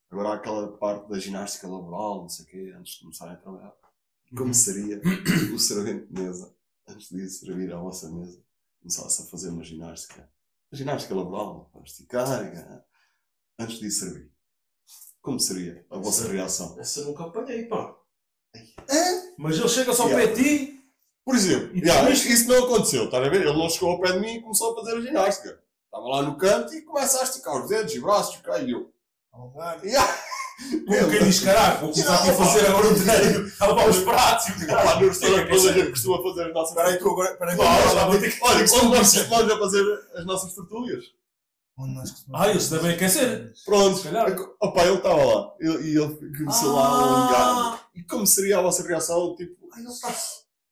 Agora há aquela parte da ginástica laboral, não sei o quê, antes de começarem a trabalhar. Como seria o servente de mesa, antes de ir servir à vossa mesa, começasse a fazer uma ginástica? A ginástica laboral, para esticar, antes de ir servir. Como seria a vossa reação? Essa nunca apanhei, pá. Mas ele chega só Yeah. de ti. Por exemplo, yeah, isso, não aconteceu, estás a ver? Ele não chegou ao pé de mim e começou a fazer a ginástica. Estava lá no canto e começa a esticar os dedos e braços e eu. Alongar. Yeah. Como quem diz, caraca, vou começar a fazer agora um treino. A levar os pratos e o caralho. no restaurante toda a gente costuma fazer as nossas Espera aí eu agora. Espera aí vou ter que. olha, quando nós costumamos a fazer as nossas tertúlias. Onde nós costumamos- Ah, eles devem aquecer. Pronto, calhar. opa, ele estava lá e e ele começou lá a alongar. Ah, E como seria a vossa reação? Tipo, Ai, ele está.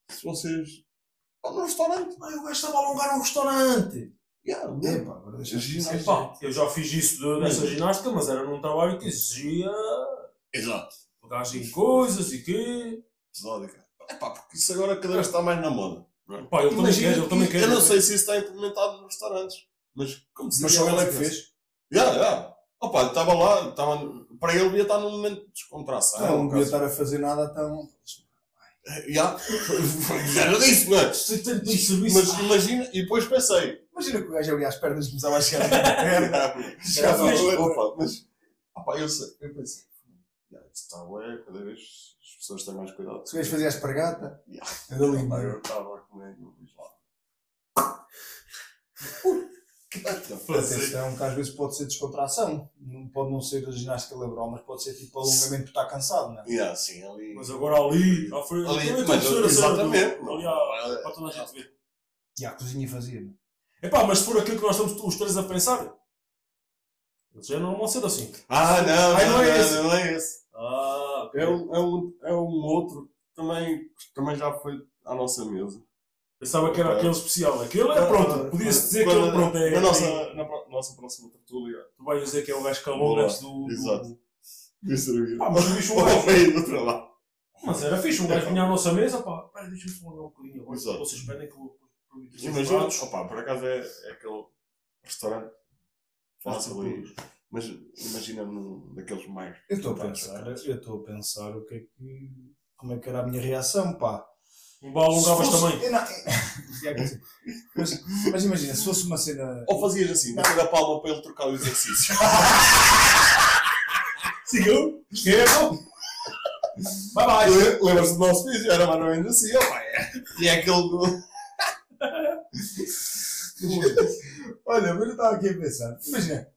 Se vocês. Vão no restaurante. ah, o gajo estava a alongar um restaurante. Yeah, Epá, agora deixa Ginástica. Epá, eu já fiz isso de- dessa ginástica, mas era num trabalho que exigia Exato. pegar em coisas e quê. Episódica. É pá, porque isso agora cada vez está mais na moda. Pá, ele também Imagina, quer, ele também quer. Eu não sei se isso está implementado nos restaurantes, mas como se Mas só ele é que fez. Já, já. Opa, estava lá, estava, para ele devia estar num momento de descontração. Não, não no devia caso. estar a fazer nada tão. Já, não disse, não é? De serviço. Mas imagina, e depois pensei. Imagina que o gajo abria as pernas começava a chegar na perna. Já Já fiz, foi. opa, mas opa, eu, sei, eu pensei, isto está ué, cada vez as pessoas têm mais cuidado. Se o gajo fazia a espargata, Já. era lindo. Eu estava a comer e eu fiz lá. Atenção, que às vezes pode ser descontração. Não pode não ser a ginástica laboral, mas pode ser tipo alongamento porque está cansado, não é? Já, sim, ali. Mas agora ali, à frente. Ali, também mas, cena do- exatamente. Ali à- para toda a gente ver. E a cozinha fazia. não é? Epá, mas se for aquilo que nós estamos os três a pensar, eles já não vão ser assim. Ah, não, Ai, não, não é não, esse. não é esse. Ah, É um, é um, é um outro que também, que também já foi à nossa mesa. Pensava que era aquele especial. Aquele é pronto. Podia-se dizer que ele pronto é. Na nossa, na pro- nossa próxima tertúlia. Tu vais dizer que é o gajo Boa, antes do. do- exato. De servir. Pá, mas o bicho um Ao gajo. do trabalho. Mas era fixe, um gajo vinha à nossa mesa, pá, pera, deixa-me olhar um bocadinho agora. Exato. Vocês pedem que eu vou prometer Imagina, pratos. opa, por acaso é, é aquele restaurante fácil e, mas imagina num daqueles mais. Eu estou a pensar, eu estou a pensar o que é que. Como é que era a minha reação, pá. Bal alongavas Se fosse- também. Não- Já quer dizer, mas, mas imagina, se fosse uma cena. Ou fazias assim, bater a palma para ele trocar o exercício. Seguiu? Esquerdo. Bye. Le- Lembras-te do nosso vídeo? Era mais ou menos assim, opa, é. E é aquele do. Olha, mas eu estava aqui a pensar. Imagina,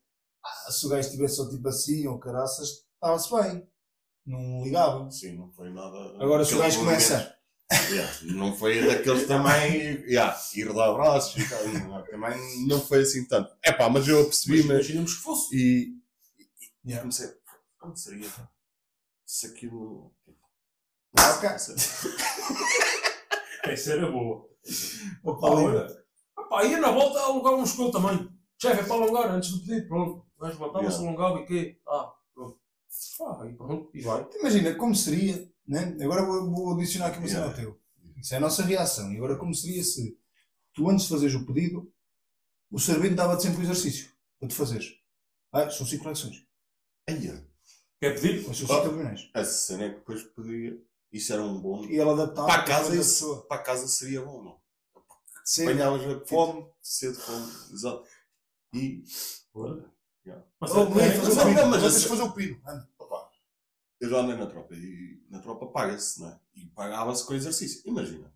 ah, se o gajo estivesse só tipo assim, ou caraças, estava-se bem. Não ligava. Sim, não foi nada. Agora, se o gajo começa. Yeah, não foi daqueles também. Yeah, ir dar abraços e tal. não, Também não foi assim tanto. É pá, mas eu percebi, Mas imaginemos que fosse. E. E Yeah. comecei. Como seria? Se aquilo. Ah, ok. Sei. Essa era boa. Opa, olha. Pá, ia na volta alongávamos com ele também. Chefe, é para alongar antes do pedido. Pronto. O gajo voltava-se, alongava e quê? Ah, pronto. Ah, e pronto. E vai. Imagina, como seria, né? agora vou, vou adicionar aqui uma cena ao teu. Isso é a nossa reação. E agora, como seria se tu, antes de fazeres o pedido, o servente dava-te sempre o exercício para tu fazeres? Ah, são 5 flexões. Aia, Quer pedir? Ou são. 5 abdominais. a cena é que depois podia. Isso era um bom. E ela adaptava Para a casa, isso, para a casa seria bom, não? Apanhavas a fome. cedo, fome, exato. E. Olha. Yeah. Mas Oh, é- é- fazer mas o não, pino. mas Mas eu já andei na tropa e na tropa paga-se, não é? E pagava-se com exercício. Imagina.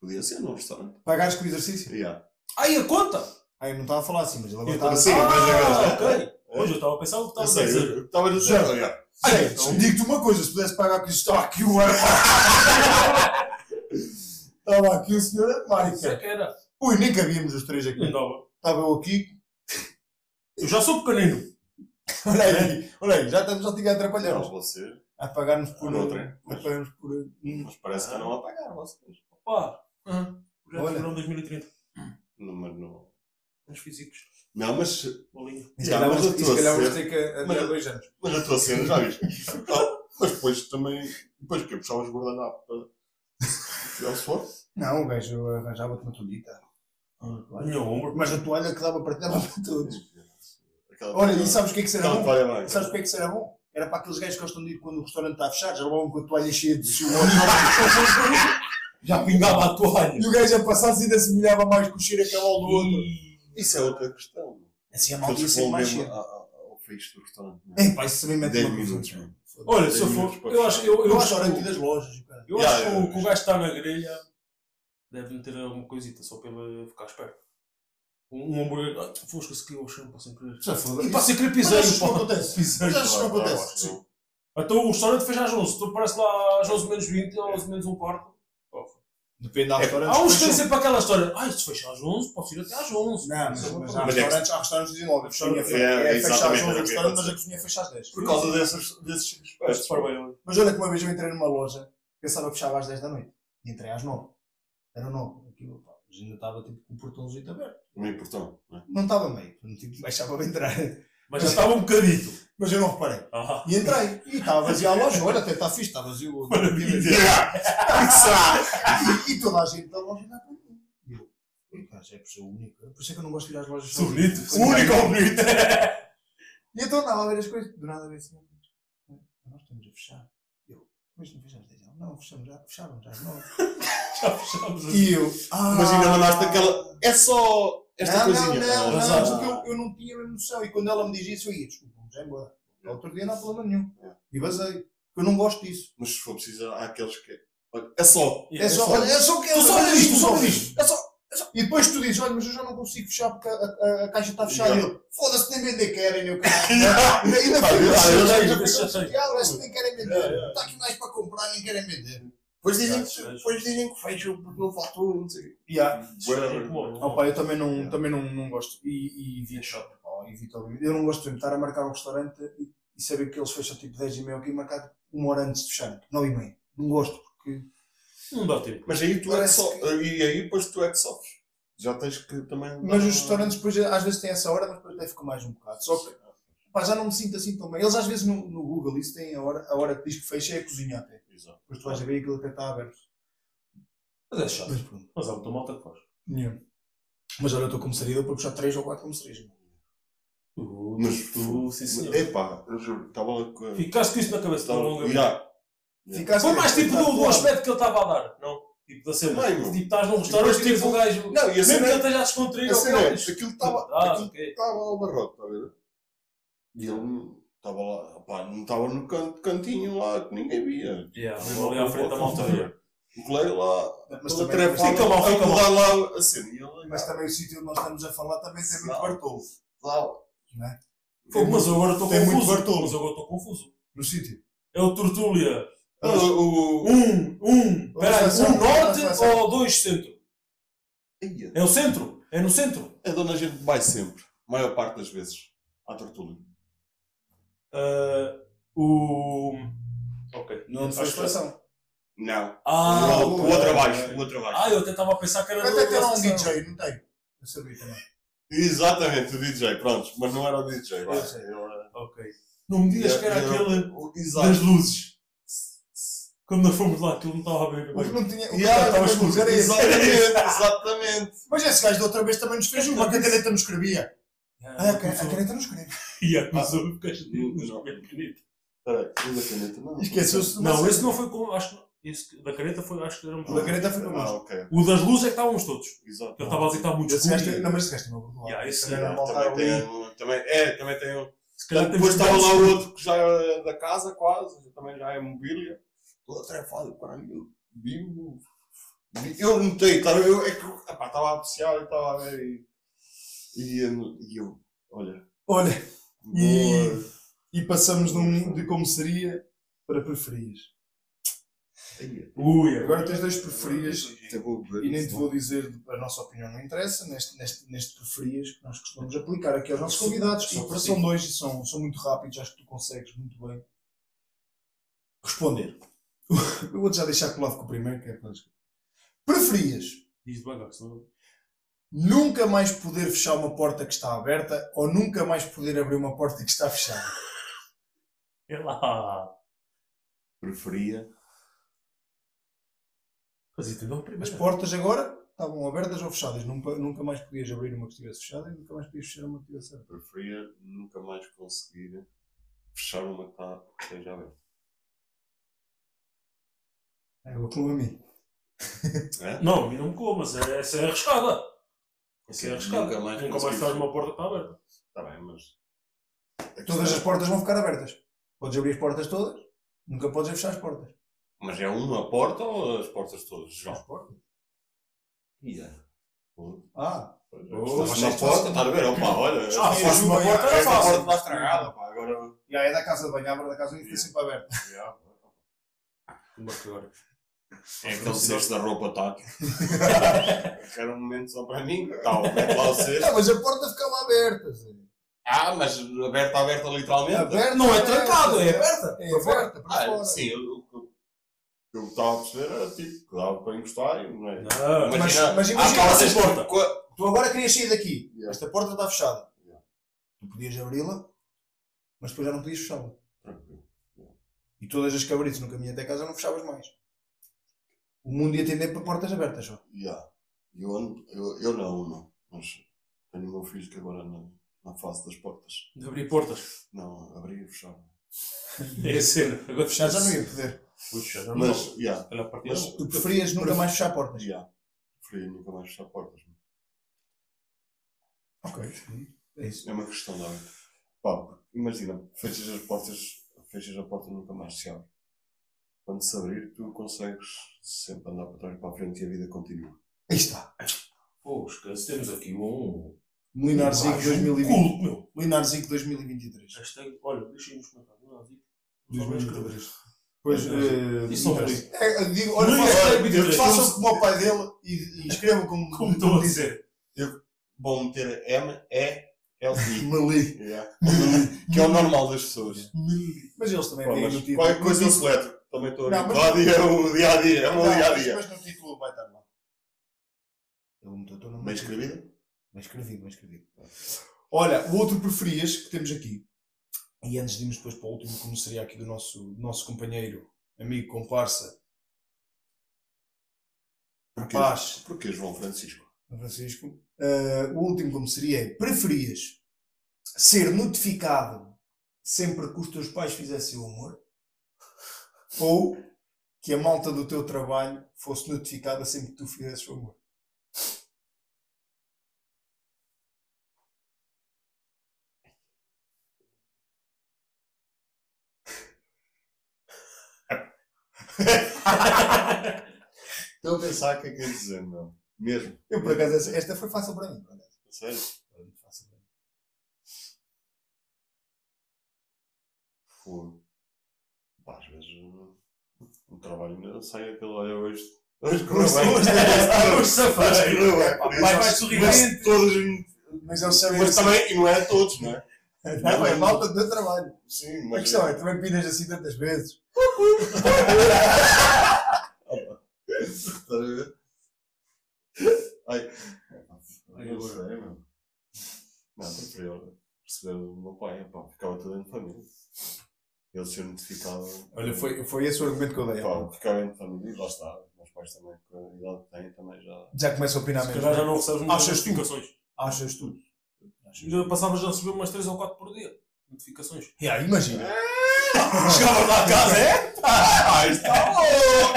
Podia ser num restaurante. Pagares com o exercício? Yeah. Ai, a conta! Ah, eu não estava a falar assim, mas ele agora Eu estava assim. mas Ah, agora- ok. Hoje eu estava a pensar o que Eu estava a sei, dizer. eu estava a dizer. Já. yeah. Então- digo-te uma coisa, se pudesse pagar com isto, estava aqui o ar. Estava aqui o senhor Isso é Márica. que era. Ui, nem cabíamos os três aqui. Não dava. Estava eu aqui. Eu já sou pequenino. Olha aí, olha aí, já estamos a te atrapalhar. Não, você. A pagar-nos por. Não, trem. A pagar-nos por. hum. Mas parece que não a pagar vocês. Pá. Uhum. Já Olha. verão 2030. Não, mas não. Os físicos. Não, mas, Bolinho. E se calhar mas vamos- se ter que adiar Mas- dois anos. mas a tua cena já viste. Não, mas depois também. Depois que eu puxava os guardanapos para. tirar o suor. Não, o gajo arranjava-te uma toalhita. Minha ombro. Mas a toalha que dava para ti dava para todos. Aquela- Olha, e sabes o que é que será Aquela bom? Sabes o que é que será bom? Era para aqueles gajos que gostam de ir quando o restaurante está fechado, já levavam com a toalha cheia de suor. Já pingava a toalha. e o gajo a passar assim ainda se molhava mais com o cheiro a cavalo do outro. Isso é outra questão. Assim a malta ia ser mais mesmo cheio. a- a- ao fecho do restaurante. é? Pá, isso também mete 10 uma confusão. mano. Olha, se eu for. Eu acho, eu, Eu acho restaurante que, das lojas. eu acho que o gajo está na grelha deve meter alguma coisita só para ele ficar esperto. Um, um hambúrguer. Ah, fosca, se caiu ao chão para sem querer. Já foda E para sem querer Mas pisei. isso não acontece. Pisei. Mas isso não acontece. que não. Então o restaurante fecha às 11. Tu parece lá às 11 menos 20 ou 11 menos um quarto. Depende da restaurante. Há uns que têm sempre aquela história. Ah, isto fecha às 11, posso ir até às 11. Não, mas, é mas uma há Mas é que- restaurantes, há restaurantes que dizem logo, a cozinha É, fecha é é fecha às exatamente 11 o que restaurante, mas a cozinha fecha às 10. Por causa desses, desses Mas aspectos. olha. Mas olha que uma vez eu entrei numa loja, pensava que fechava às 10 da noite. E entrei às 9. Era 9. Aquilo, pá, mas ainda estava tipo com o portãozinho aberto. Também importante. não é? Não estava meio, não tive que baixar para entrar. Mas já estava um bocadito. Mas eu não reparei. Ah, E entrei. E estava vazia a loja. Olha, até está fixe, está vazio. o- e, e toda a gente da loja ainda para mim. mas é por ser o único. Por isso é que eu não gosto de ir às lojas. Sou bonito. O único ou bonito. E então andava a ver as coisas, do nada a ver assim. Nós estamos a fechar. Eu, mas não fechamos 10 Não, fechamos já, fecharam já. Não. Já fechamos assim. E eu, ah, Mas ainda mandaste aquela. É só esta não, coisinha. Não, não, não, porque eu, eu não tinha a noção. E quando ela me diz isso, eu ia, desculpa, vamos já embora. No outro dia não há problema nenhum. É. E basei. Porque eu não gosto disso. Mas se for preciso, há aqueles que. Olha, É só. É só, olha, é só que Tu só isto, só isto. É só, é. E depois tu dizes, olha, mas eu já não consigo fechar porque a, a- a caixa está fechada. E eu, foda-se, nem vender querem, eu caralho. Ainda fico chateado, nem querem vender. Está aqui mais para comprar, nem querem vender. Depois dizem, Já, já. depois dizem que fecham porque não faltou, não sei. Yeah. Oh, pá, eu também não, Yeah. também não, não gosto. E, e via shop, pá, evito, obviamente. Eu não gosto de estar a marcar um restaurante e, e saber que eles fecham tipo 10 e meia, ok, marcado uma hora antes de fechar, 9 e meia. Não gosto, porque Não dá tempo. Mas aí tu é que só. que- E aí depois tu é que sofres. Já tens que também. Mas os restaurantes depois às vezes têm essa hora, mas depois até ficam mais um bocado. Só que pá, já não me sinto assim tão bem. Eles às vezes no, no Google isso têm a hora, a hora que diz que fecha é a cozinha até. Exato. Depois tu vais a ver aquilo que está aberto. Mas é chato. Mas pronto. Mas há muita malta que faz. Yeah. Mas olha, eu estou como saída para puxar 3 ou 4 como. Tu, Mas tu, sim senhor. Epá, eu juro, estava com. Ficaste com isso na cabeça tão longa. Já. Ficaste Foi mais tipo do, do aspecto que ele estava a dar. Não. Tipo da cena. Não, tipo, estás num restaurante e tipo, um gajo. Não, e a Mesmo que cena ele é. esteja a descontrair A cena é. Aquilo estava. Ah, Aquilo estava ao barrote, está a ver? E ele estava lá. Pá, não estava no canto, cantinho lá que ninguém via. Yeah, mesmo ali à frente da malta via. O colega lá. Mas também- trefada, Fica a fica mudar lá a cena. E ele. Mas também o sítio onde nós estamos a falar também tem muito bartolo. Lá. Não é? Pô, mas agora estou Tem muito confuso. Bartolo. Mas agora estou confuso. No sítio. É o Tortúlia. O, o, Um, um. Peraí, um norte ou dois centro? É o centro? É no centro? É de onde a gente vai sempre. Maior parte das vezes. À Tortulha. Ah, o. Ok. Não que- seleção. Não. Ah, o, o outro abaixo. O outro abaixo. ah, eu até estava a pensar que era Até do- tem lá um. DJ, não tem? Eu sabia também. Exatamente, o DJ, pronto. Mas não era o DJ. Eu sei. Era- Ok. Não me digas que era ele- aquele o- das luzes. Quando nós fomos lá, aquilo não estava a ver. O que não tinha. O Yeah, estava mas- escuro era. Exatamente, exatamente. Mas esse gajo da outra vez também nos fez uma, que a caneta não escrevia. Ah, a ca- a caneta. não escreve. E acusou o caixa de Não. luz com a caneta. Espera aí, o da caneta não. Esqueceu-se Não, esse não foi com. Acho que. Esse da caneta foi. Acho que éramos O da caneta foi Ah, connosco. ok. O das luzes é que estávamos todos. Exato. Ele estava a dizer que estava muito Esse gajo tem- escuro. Não, mas esse gajo borbolada. Yeah, esse Também era mal Também ali. tem, um- também, é, também tem um. Se calhar Depois estava lá que- o outro que já é da casa, quase, também já é mobília. Toda atrefada, caralho. Eu vi o- vi- Eu notei, tá, eu, é que eu estava a apreciar e estava a ver e. E, eu- e eu, olha. Olha, E- e passamos de, um, de como seria para preferias. Aí, Ui, Agora tens dois preferias e nem te vou dizer a nossa opinião, não interessa, neste, neste, neste preferias que nós costumamos aplicar aqui aos nossos convidados. E para são dois e são, são muito rápidos, acho que tu consegues muito bem responder. Eu vou-te já deixar colado com o primeiro, que é para Preferias Diz devagar, senão. Nunca mais poder fechar uma porta que está aberta ou nunca mais poder abrir uma porta que está fechada? É lá. Preferia. Mas entendeu As primeiro. portas agora estavam abertas ou fechadas. Nunca, nunca mais podias abrir uma que estivesse fechada e nunca mais podias fechar uma que estivesse aberta. Preferia nunca mais conseguir fechar uma que está- que esteja aberta. É o que a mim. É? Não, a mim não me coa, mas é- essa é arriscada. Essa é arriscada. Nunca mais Nunca mais fechar. uma porta está aberta. Está bem, mas. a Todas as portas vão ficar abertas. Podes abrir as portas todas, nunca podes fechar as portas. Mas é uma porta ou as portas todas? As Já. portas. Yeah. Pô, Ah, é. Oh, Se mas fosse uma isto porta, estás a ver? Opa, olha. Ah, fosse uma porta era esta fácil. porta está estragada, pá. Agora. e aí é da casa de banho, abre da casa e fica Yeah. sempre aberta. Yeah. Mas que. É aquele cesto da roupa tátil. que era um momento só para mim. Tal, mete lá o cesto. Ah, mas a porta ficava aberta. Ah, mas aberta, aberta literalmente. Aberta, Não é trancado, é aberta. É Para fora. aberta, para Ah, fora. sim, eu- o que eu estava a perceber era tipo, que dava para encostar e não é? Não, Mas- Imagina, mas há imagina portas essa porta. Tu agora querias sair daqui. Yeah. Esta porta está fechada. Yeah. Tu podias abri-la, mas depois já não podias fechá-la. Tranquilo. E todas as cabritas no caminho até casa não fechavas mais. O mundo ia tender para portas abertas só. Yeah. Eu, eu, eu não, não. Mas tenho o meu filho que agora na, na fase das portas. De abrir portas. Não, abrir e fechar. É a cena. Agora Fechar já não ia poder. Puxa, já não. Mas, a partir mas não. Tu preferias nunca mais fechar portas. já. Preferia nunca mais fechar portas. Ok. É isso. É uma questão de hábito. Pá, imagina, fechas as portas, fechas a porta e nunca mais se abre. Quando se abrir, tu consegues sempre andar para trás e para a frente e a vida continua. Aí está. Pô, esquece, temos aqui um. Melinarzinho um 2020. culto, meu. Melinarzinho 2023. Hashtag, olha, deixem nos comentários. Vai 2023. escrever. Pois, É, eh, Isso não. É, eu digo, olha, é façam- hashtag 23. façam como o pai dele e, e escrevam como, Como estou a dizer. Vão meter M, E, L, I. Meli. Yeah. que é o normal das pessoas. Mas eles também têm mas no título. qualquer coisa eu seleto. Também estou Não, mas- habituado e é o dia a dia. É o dia a dia. Mas no título vai estar lá. Meteu teu nome. Bem escrevido? Bem escrevido, bem escrevido. Olha, o outro preferias que temos aqui, e antes de irmos depois para o último, como seria aqui do nosso, do nosso companheiro, amigo, comparsa, Porquê? rapaz, Porquê João Francisco? Francisco, eh, o último como seria é, preferias ser notificado sempre que os teus pais fizessem o amor, ou que a malta do teu trabalho fosse notificada sempre que tu fizesses o amor? Estou a pensar o que é que ia dizer, meu. Mesmo. Eu, por acaso, esta foi fácil para mim. Sério? Foi fácil para mim. Fogo. Pá, às vezes uh, no trabalho ainda sai aquele olha hoje. Hoje correu bem. Hoje- Mas- vai- mas sorridente. todos. Mas eles sabem Mas assim. também, e não é a todos, não é? Não, é malta do teu trabalho. Sim, A mas. questão é, também pinas assim tantas vezes. Estás a ver? Ai. Ai, Não agora. sei, meu. Não, preferia receber o meu pai, pá, ficava tudo dentro de família. Ele ser notificado. Olha, foi, foi esse o argumento que eu dei. Pá, ficava dentro de família e lá está. Os meus pais também, com a idade que têm, também já. Já começam a opinar mesmo. calhar já não recebes muitas Achas tu? notificações. Achas tu? Já passavas a receber umas 3 ou 4 por dia. Notificações. Yeah, imagina. Chegava lá a casa, é? Ah, está louco!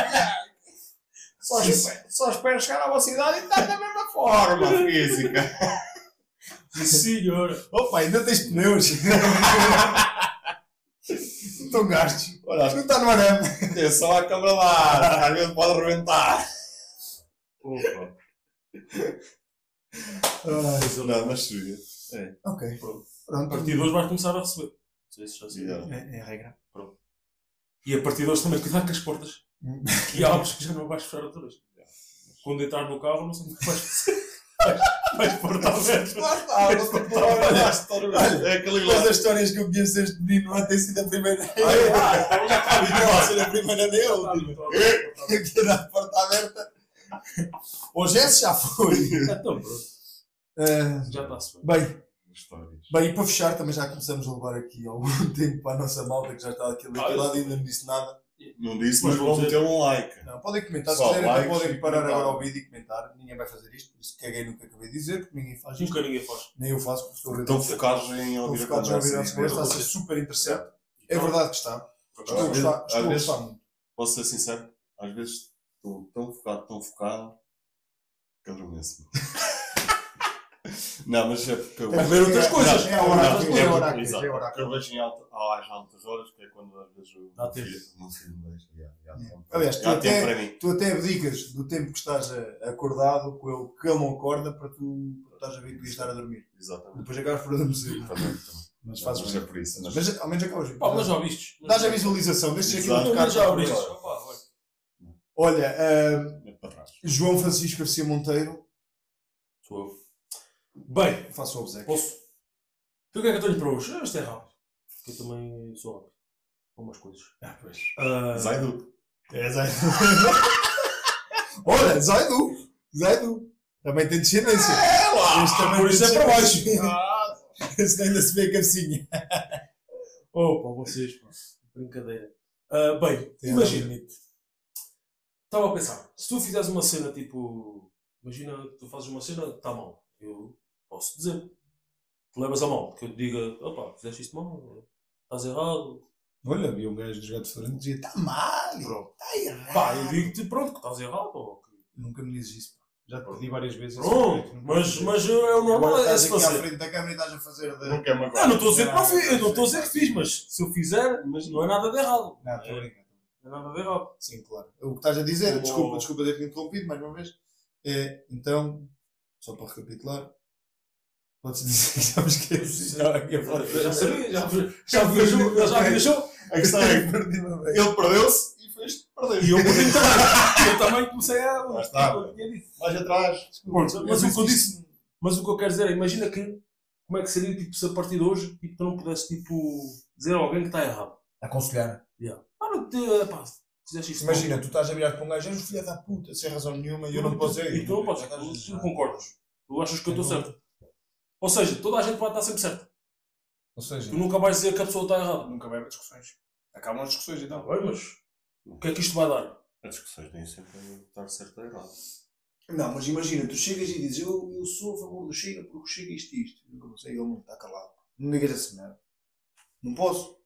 Só, Só espero chegar à vossa idade e estar da mesma forma física. Sim, senhora. Opa, ainda tens pneus. Estão gastos. Olha, não está no arame. atenção à câmara lá, às vezes pode rebentar. Opa. Ai, Não, mas seria. ok. Pronto. A Pronto. partir de hoje vais começar a receber. Não sei se já sei. É, é a regra. E a partir de hoje também cuidado com as portas. Que abres que já não vais fechar outra vez. Quando entrar no carro, não sei o que vais fazer. Vais, Olha, olha, é aquele Mas as histórias que eu conheço deste menino não tem sido a primeira. Ah, já está Não vai ser a primeira nem a última. tá, tá. Aqui na porta aberta. Hoje esse já foi. Então pronto. Ah, Já está-se bem. bem, Histórias. bem, e para fechar, também já começamos a levar aqui algum tempo para a nossa malta que já está aqui daquele lado e ainda não disse nada. Não disse, Mas mas vou vou meter um like. Não, podem comentar, se Só quiserem, likes podem parar comentar. agora o vídeo e comentar. Ninguém vai fazer isto, por isso caguei no que acabei de dizer, porque ninguém faz isto. Nunca ninguém faz. Nem eu faço, porque estou a ver. Estão focados em Estão ouvir a focados a ouvir a conversa. conversa, está a ser super interessante. É verdade que está. Estou a Às gostar, vezes- estou a às vezes- gostar muito. Posso ser sincero? Às vezes estou tão focado, tão focado, que adormeço. Não, mas é porque eu. É ver outras coisas. É a hora, Não, é é a hora, porque- é eu vejo em alta, às altas horas, que é quando às vezes o meu filho, o meu filho me deixa. já, já há tempo. Aliás, tu até- tempo para mim. Tu até abdicas do tempo que estás acordado com ele, que ele não acorda para tu estás a ver que estar a dormir. Exatamente. Depois acabas por adormecer. Também. Mas Não, fazes mas é por isso. Mas, Mas ao menos acabas. Pá, mas já ouviste. Dás a visualização, deixa aquilo tocar. Já ouviste. Olha. Ah, é. João Francisco Garcia Monteiro, Sou eu. Bem, faço o obsequio. posso. Então o que é que eu tenho para hoje? Ah, Isto é rápido. Porque eu também sou rápido. Com umas coisas. Ah, pois. Ah, Zaidu. É Zaidu. Olha, Zaidu. Zaidu. Também tem descendência. É lá! Este também por isso é para. Ah, Esse ainda se vê a cabecinha. Para vocês, pá. Brincadeira. Ah, bem, Tem imagina. Estava a pensar. Se tu fizeres uma cena tipo. imagina, tu fazes uma cena, está mal. Eu posso dizer. Tu levas a mal, que eu te diga, opa, fizeste isto mal, estás errado. Olha, havia um gajo de jogar diferente que dizia: está mal, está errado. Pá, eu digo-te, pronto, que estás errado. ou que- Nunca me dizes isso. pá. Já te pedi várias vezes. Pronto, nunca mas, mas é o normal Agora é estás se aqui à fazer. frente da câmera e estás a fazer de. Não quer magoar. Eu não estou a dizer que não fiz, eu não estou a dizer que fiz, mas se eu fizer, Mas não é nada de errado. Não, estou a brincar. Não é nada de errado. Sim, claro. O que estás a dizer, desculpa, desculpa ter-te interrompido mais uma vez. É, então, só para recapitular, podes dizer que já me esqueci. Já. Já sabia, já, já ele já viajou. A questão é que ele perdeu-se e fez perder. E eu perdi também. Eu também comecei a. Lá está. Mais atrás. Pronto, mas o que eu disse, mas o que eu quero dizer é, imagina que, como é que seria, tipo, se a partir de hoje, tipo, tu não pudesse, tipo, dizer a alguém que está errado. Aconselhar. Ah, não te, pá, fizeste isto Imagina, tu estás a virar para um gajo, és um filho da puta, sem razão nenhuma, e eu não posso dizer. E tu não podes, tu concordas. Tu achas que eu estou certo. Ou seja, toda a gente pode estar sempre certo. Ou seja, Tu nunca vais dizer que a pessoa está errada. nunca vai haver discussões. Acabam as discussões então. bem, mas o que é que isto vai dar? As discussões nem sempre estar certo ou errado. Não, mas imagina, tu chegas e dizes eu, eu sou a favor do Chega porque o Chega isto e isto. Eu não sei, ele não está calado. Não digas assim nada. Não posso.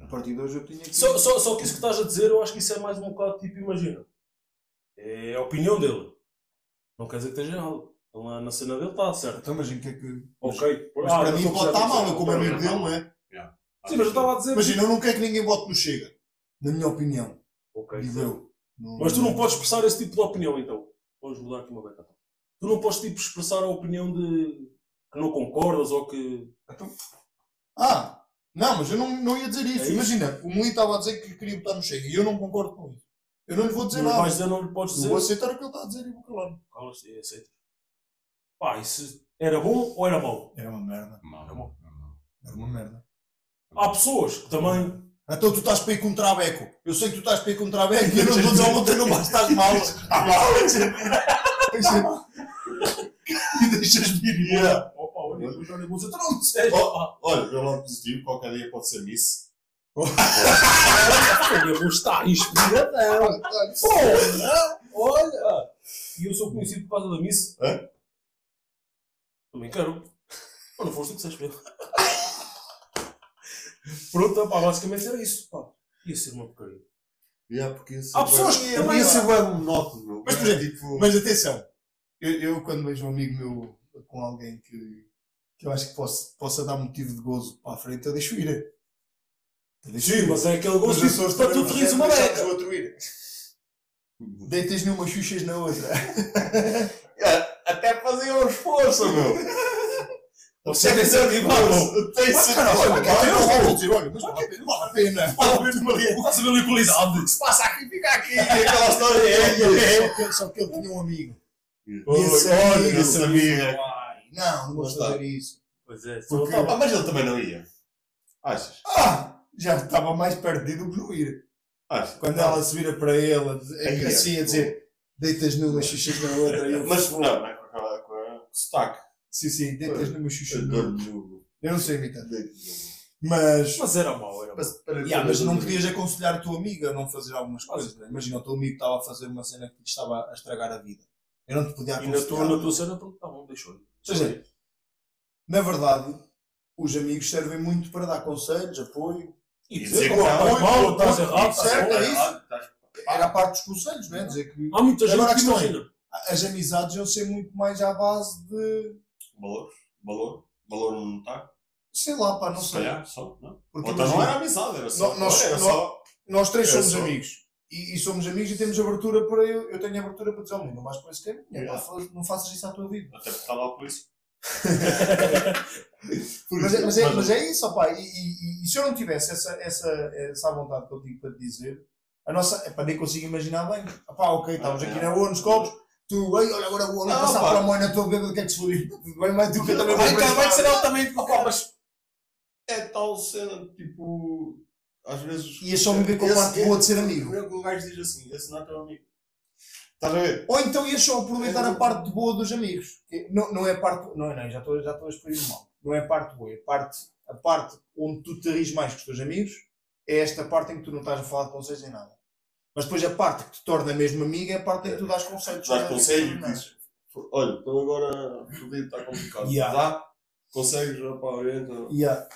A partir de hoje eu tinha que. Só, só, só que isso que estás a dizer, eu acho que isso é mais um bocado tipo, imagina. É a opinião dele. Não quer dizer que esteja errado. Na- na cena dele está certo. Então, mas em que é que. Ok. Mas Ah, para eu mim pode estar mal, eu como amigo dele, não é? Sim, mas eu estava a dizer. Imagina, eu não quero que ninguém vote no Chega. Na minha opinião. Ok. Digo eu. Não- Mas tu não podes expressar esse tipo de opinião, então. Vamos mudar aqui uma beca. então. Tu não podes tipo, expressar a opinião de que não concordas ou que. Ah! Não, mas eu não, não ia dizer isso. É isso? Imagina, o Muli estava a dizer que queria votar no Chega e eu não concordo com isso. Eu não lhe vou dizer não nada. vais dizer, não lhe podes Eu dizer. vou aceitar o que ele está a dizer e vou calar. Calas-te e aceitas. Pá, isso era bom ou era mau? Era uma merda. Não, Era uma merda. Há pessoas que também. Então tu estás para ir com um trabeco. Eu sei que tu estás para ir com um trabeco e eu não vou dizer ao outro não vais estar mal. Está mal. E deixas vir embora. Opa, olha, dizer, tu não me disseste. Olha, eu não positivo, qualquer dia pode ser Miss. Olha, eu vou estar inspiradão. Olha! E eu sou conhecido por causa da missa. Hã? Também quero. Não foste tu que sabes. Pronto, pá, basicamente era isso. Pá. Ia ser uma porcaria. Yeah, porque ser Há pessoas bué- que também- ia ser bem monótono, meu. Mas, por exemplo, tipo, Mas atenção, eu, eu quando vejo um amigo meu com alguém que, que eu acho que posso, possa dar motivo de gozo para a frente, eu deixo ir. Eu deixo Sim, ir. mas é aquele gosto as pessoas para tu te rires uma beca. o outro ir. Deitas numa xuxas na outra. até fazia um esforço, meu. Você tem que ser animado. Tem Mas, ser caralho, olha, animado. eu vou dizer, olha, mas vale a pena, vale a pena. Vale a pena. Estás a ver ali a qualidade? O que se passa aqui, fica aqui. Aquela história é. Só que, ele tinha um amigo. Olha, esse amigo. é- Não, não vou fazer isso. Pois é, Ah, mas ele também não ia. Achas? Ah, já estava mais perdido do que não ir. Quando ela se vira para ele, é, assim a dizer, deitas numa xuxas na outra. e Mas não, não é com aquela com a sotaque. Sim, sim, deitas numa na outra. Dor-lhe Eu não sei imitar. Mas, Mas era mau, era mau. Mas, para- yeah, mas não podias aconselhar a tua amiga a não fazer algumas coisas. né? Imagina, o teu amigo estava a fazer uma cena que lhe estava a estragar a vida. Eu não te podia E na tua, aconselhar. na tua cena, pronto, tá bom, deixou. Ou seja, na verdade, os amigos servem muito para dar conselhos, apoio. E E dizer que estás não, mal, estás errado, certo, é isso. Era a parte dos conselhos, não é? Dizer que Há muita gente que é- imagina. As amizades iam ser muito mais à base de. Valor? Valor? Valor não está? Sei lá, pá, não Se sei. calhar, só, não? Porque então não era amizade, era só. nó- nós- era só. nós três É somos só. amigos. E, e somos amigos e temos abertura para eu. Eu tenho abertura para dizer ao não vais por esse caminho. Yeah. Não faças isso à tua vida. Até porque está lá a polícia. Por Mas isso, é, mas é, mas é isso, opá. E, e- e se eu não tivesse essa, essa, essa vontade que eu tive para te dizer, a nossa. Epá, nem consigo imaginar bem. Opá, ok, estamos Ah, aqui é. na rua, nos copos. Tu, ei, olha, agora vou ali passar pá. pela moina, estou a ver o que é que se bem, mas tu que eu também vou Vai, para cara, esse vai ser altamente. Opa, mas é tal cena, tipo. Às vezes. E é só me ver com a Esse- parte boa de ser amigo. É o o gajo diz assim: esse não é teu amigo. Estás a ver? Ou então ias só aproveitar a parte boa dos amigos. Não, não é a parte. Não, não, já estou, já estou a exprimir mal. Não é a parte boa. É a parte, a parte onde tu te rires mais com os teus amigos é esta parte em que tu não estás a falar de conselhos em nada. Mas depois a parte que te torna mesmo amigo é a parte em que tu dás conselhos. Dás é? conselho e é? dizes: olha, então agora fodido, está complicado. Yeah. Dá? Consegues? Opá, orienta. Yeah.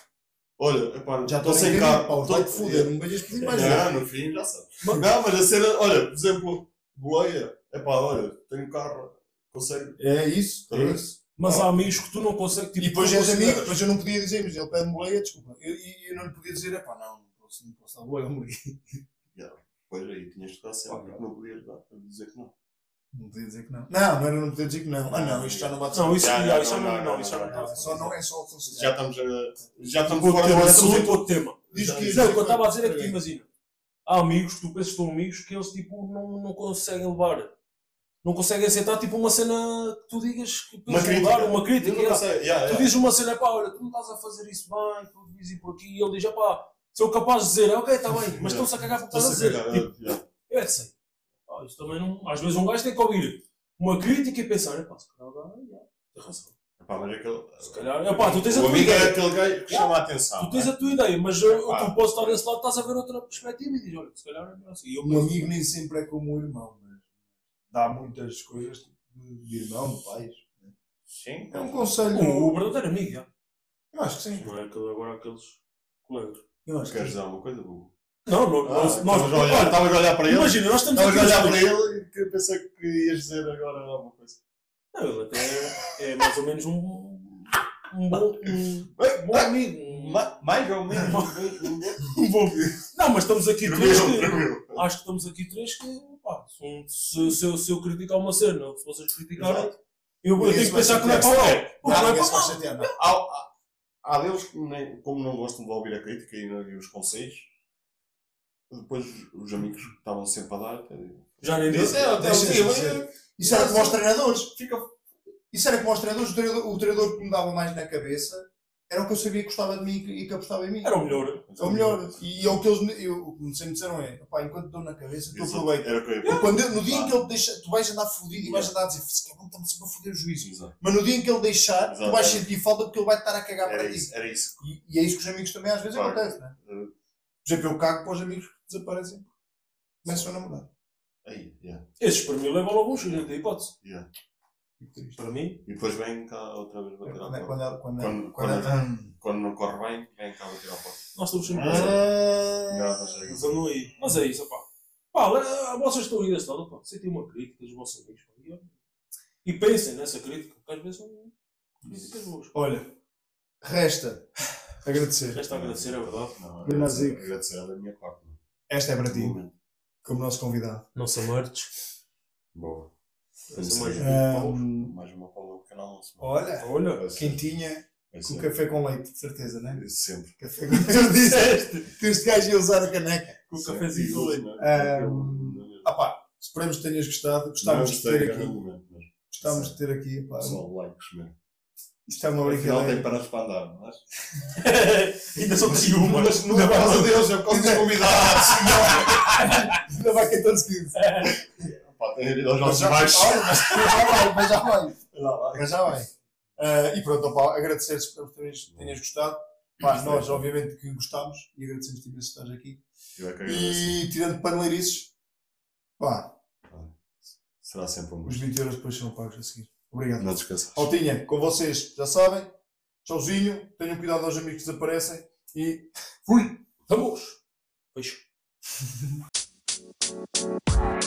Olha, epá, Já estou estou sem carro. Vai-te foder, não vejas pedir mais nada. Não, no fim já sabes. Não, mas a cena, olha, por exemplo, boleia. Epá, olha, tenho carro, consegue. É isso, Tá é bem? isso. Mas Ah. há amigos que tu não consegues. Tipo, E depois és amigo, depois eu não podia dizer, mas ele pede boleia, desculpa. Eu- E eu, não lhe podia dizer, é pá, não, não posso, não posso dar boleia, não Pois aí, tinhas de dar sempre, porque não podias dar, dizer que não. Não podia dizer que não. Não, não era não podia dizer que não. Ah não, isto já não bate Não, isso, Já, já, isso já não, não, não, não, não, isso já não, não. não. Não, só não é só aconselhar. Já estamos, a, já estamos Outro fora tema, do estamos assunto. outro tema. Diz que Não, o que eu estava a dizer é que, imagina, há amigos que tu pensas que são amigos que eles tipo, não, não conseguem levar, não conseguem aceitar tipo uma cena que tu digas que Uma crítica. levar, uma crítica. Não yeah. yeah, Tu dizes uma cena, pá, olha, tu não estás a fazer isso bem, tu ir por aqui, e ele diz, pá, sou capaz de dizer, ok, está bem, mas estão-se a cagar para o que estás a dizer. Tipo, yeah. é assim. Pá, isto também não. Às vezes um gajo tem que ouvir uma crítica e pensar, é pá, se calhar o gajo, tem razão. Epá, mas aquele, Se calhar, é pá, tu tens a o tua amigo é aquele gajo que chama a atenção. Tu tens não a tua ideia, mas eu, Ah. tu podes estar desse lado, estás a ver outra perspectiva e dizes, olha, se calhar é melhor assim. E eu Um amigo nem sempre é como um irmão, mas dá muitas coisas tipo, de irmão, de pais. é? Sim. É um conselho. o, o verdadeiro amigo, já. Eu acho que sim. não é aquele, agora aqueles colegas. Eu acho que Queres sim. dizer alguma coisa, Hugo? Não, não, Ah, nós, nós, a olhar- estavas a olhar para ele? imagina, nós estamos Estavas a olhar para ele e que pensei que ias dizer agora alguma coisa. Não, ele até é mais ou menos um, um bom, um, bom amigo. Ma- Mais ou menos. um bom amigo. Não, mas estamos aqui três que, acho que estamos aqui três que, pá, se, se, se, eu- criticar uma cena, se vocês criticarem, eu, eu tenho que pensar que não é para. Porque Não, não é para se Há, deles que, nem, como não gostam de ouvir a crítica e, e os conselhos, depois os amigos que estavam sempre a dar. Já nem disse. É, até Deixa dia, mas. Isso era como aos treinadores. Fica. Isso era como aos treinadores. O treinador, o treinador que me dava mais na cabeça era o que eu sabia que gostava de mim e que- e que apostava em mim. Era o melhor. É o melhor. E é o que eles me, eu, o que me sempre disseram é: pá, enquanto estou na cabeça, tu aproveita. Era o que eu Quando, no dia em que ele deixa, tu vais andar fodido e vais andar a dizer: "Esse cabrão está-me sempre a foder o juízo. Exato. Mas no dia em que ele deixar, tu Exato. vais sentir falta porque ele vai estar a cagar Era para ti. isso, era isso. E, e é isso que os amigos também às vezes Claro. acontece, né? Uh, Por exemplo, eu cago para os amigos que desaparecem. Começam a namorar. Aí, yeah, Esses para mim levam logo um chute, não tem hipótese. yeah. Triste. Para mim, E depois vem cá outra vez bater à Quando, é- porta. quando, é- quando, é- Quando- quando, quando-. Quando não corre bem, vem cá bater à porta. nós estamos sempre Ah. Graças a Mas é isso, pá. Pá, le- vocês estão aí desse lado, pá. Sentem uma crítica dos vossos amigos, pá. E, E pensem nessa crítica, porque às vezes são críticas boas. Olha, resta agradecer. Resta agradecer, é verdade. Não, agradecer, agradecer a da minha parte. não. Esta é para ti, como nosso convidado. Nossa merch. Boa. Mais uma para o pequeno almoço. olha, Olha, quentinha vai com café com leite, de certeza, né? Sempre. Café com Tu disseste que este gajo ia usar a caneca. com o cafezinho com leite. Ah pá, esperemos que tenhas gostado. Não Gostávamos de ter aqui. Gostávamos de ter aqui. Pá. só likes mesmo. Isto é uma Afinal tem brincadeira. panas para andar, mas... Ainda só tenho uma. Mas não é por causa deles, é por causa dos convidados. Ainda vai 14 15. Pá, tem ido aos baixos. mas já vai, mas já vai. Mas já vai. Ah, e pronto, opá, agradecer espero que tenhas, tenhas gostado. Pá, nós, obviamente, que gostámos e agradecemos-te imenso que estás aqui. Eu é que. E tirando paneleirices, pá, Será sempre um os gosto. 20 euros depois são pagos a seguir. Obrigado. Não esqueças. Altinha, com vocês, já sabem. Tchauzinho, tenham cuidado aos amigos que desaparecem e fui! Vamos! Beijo.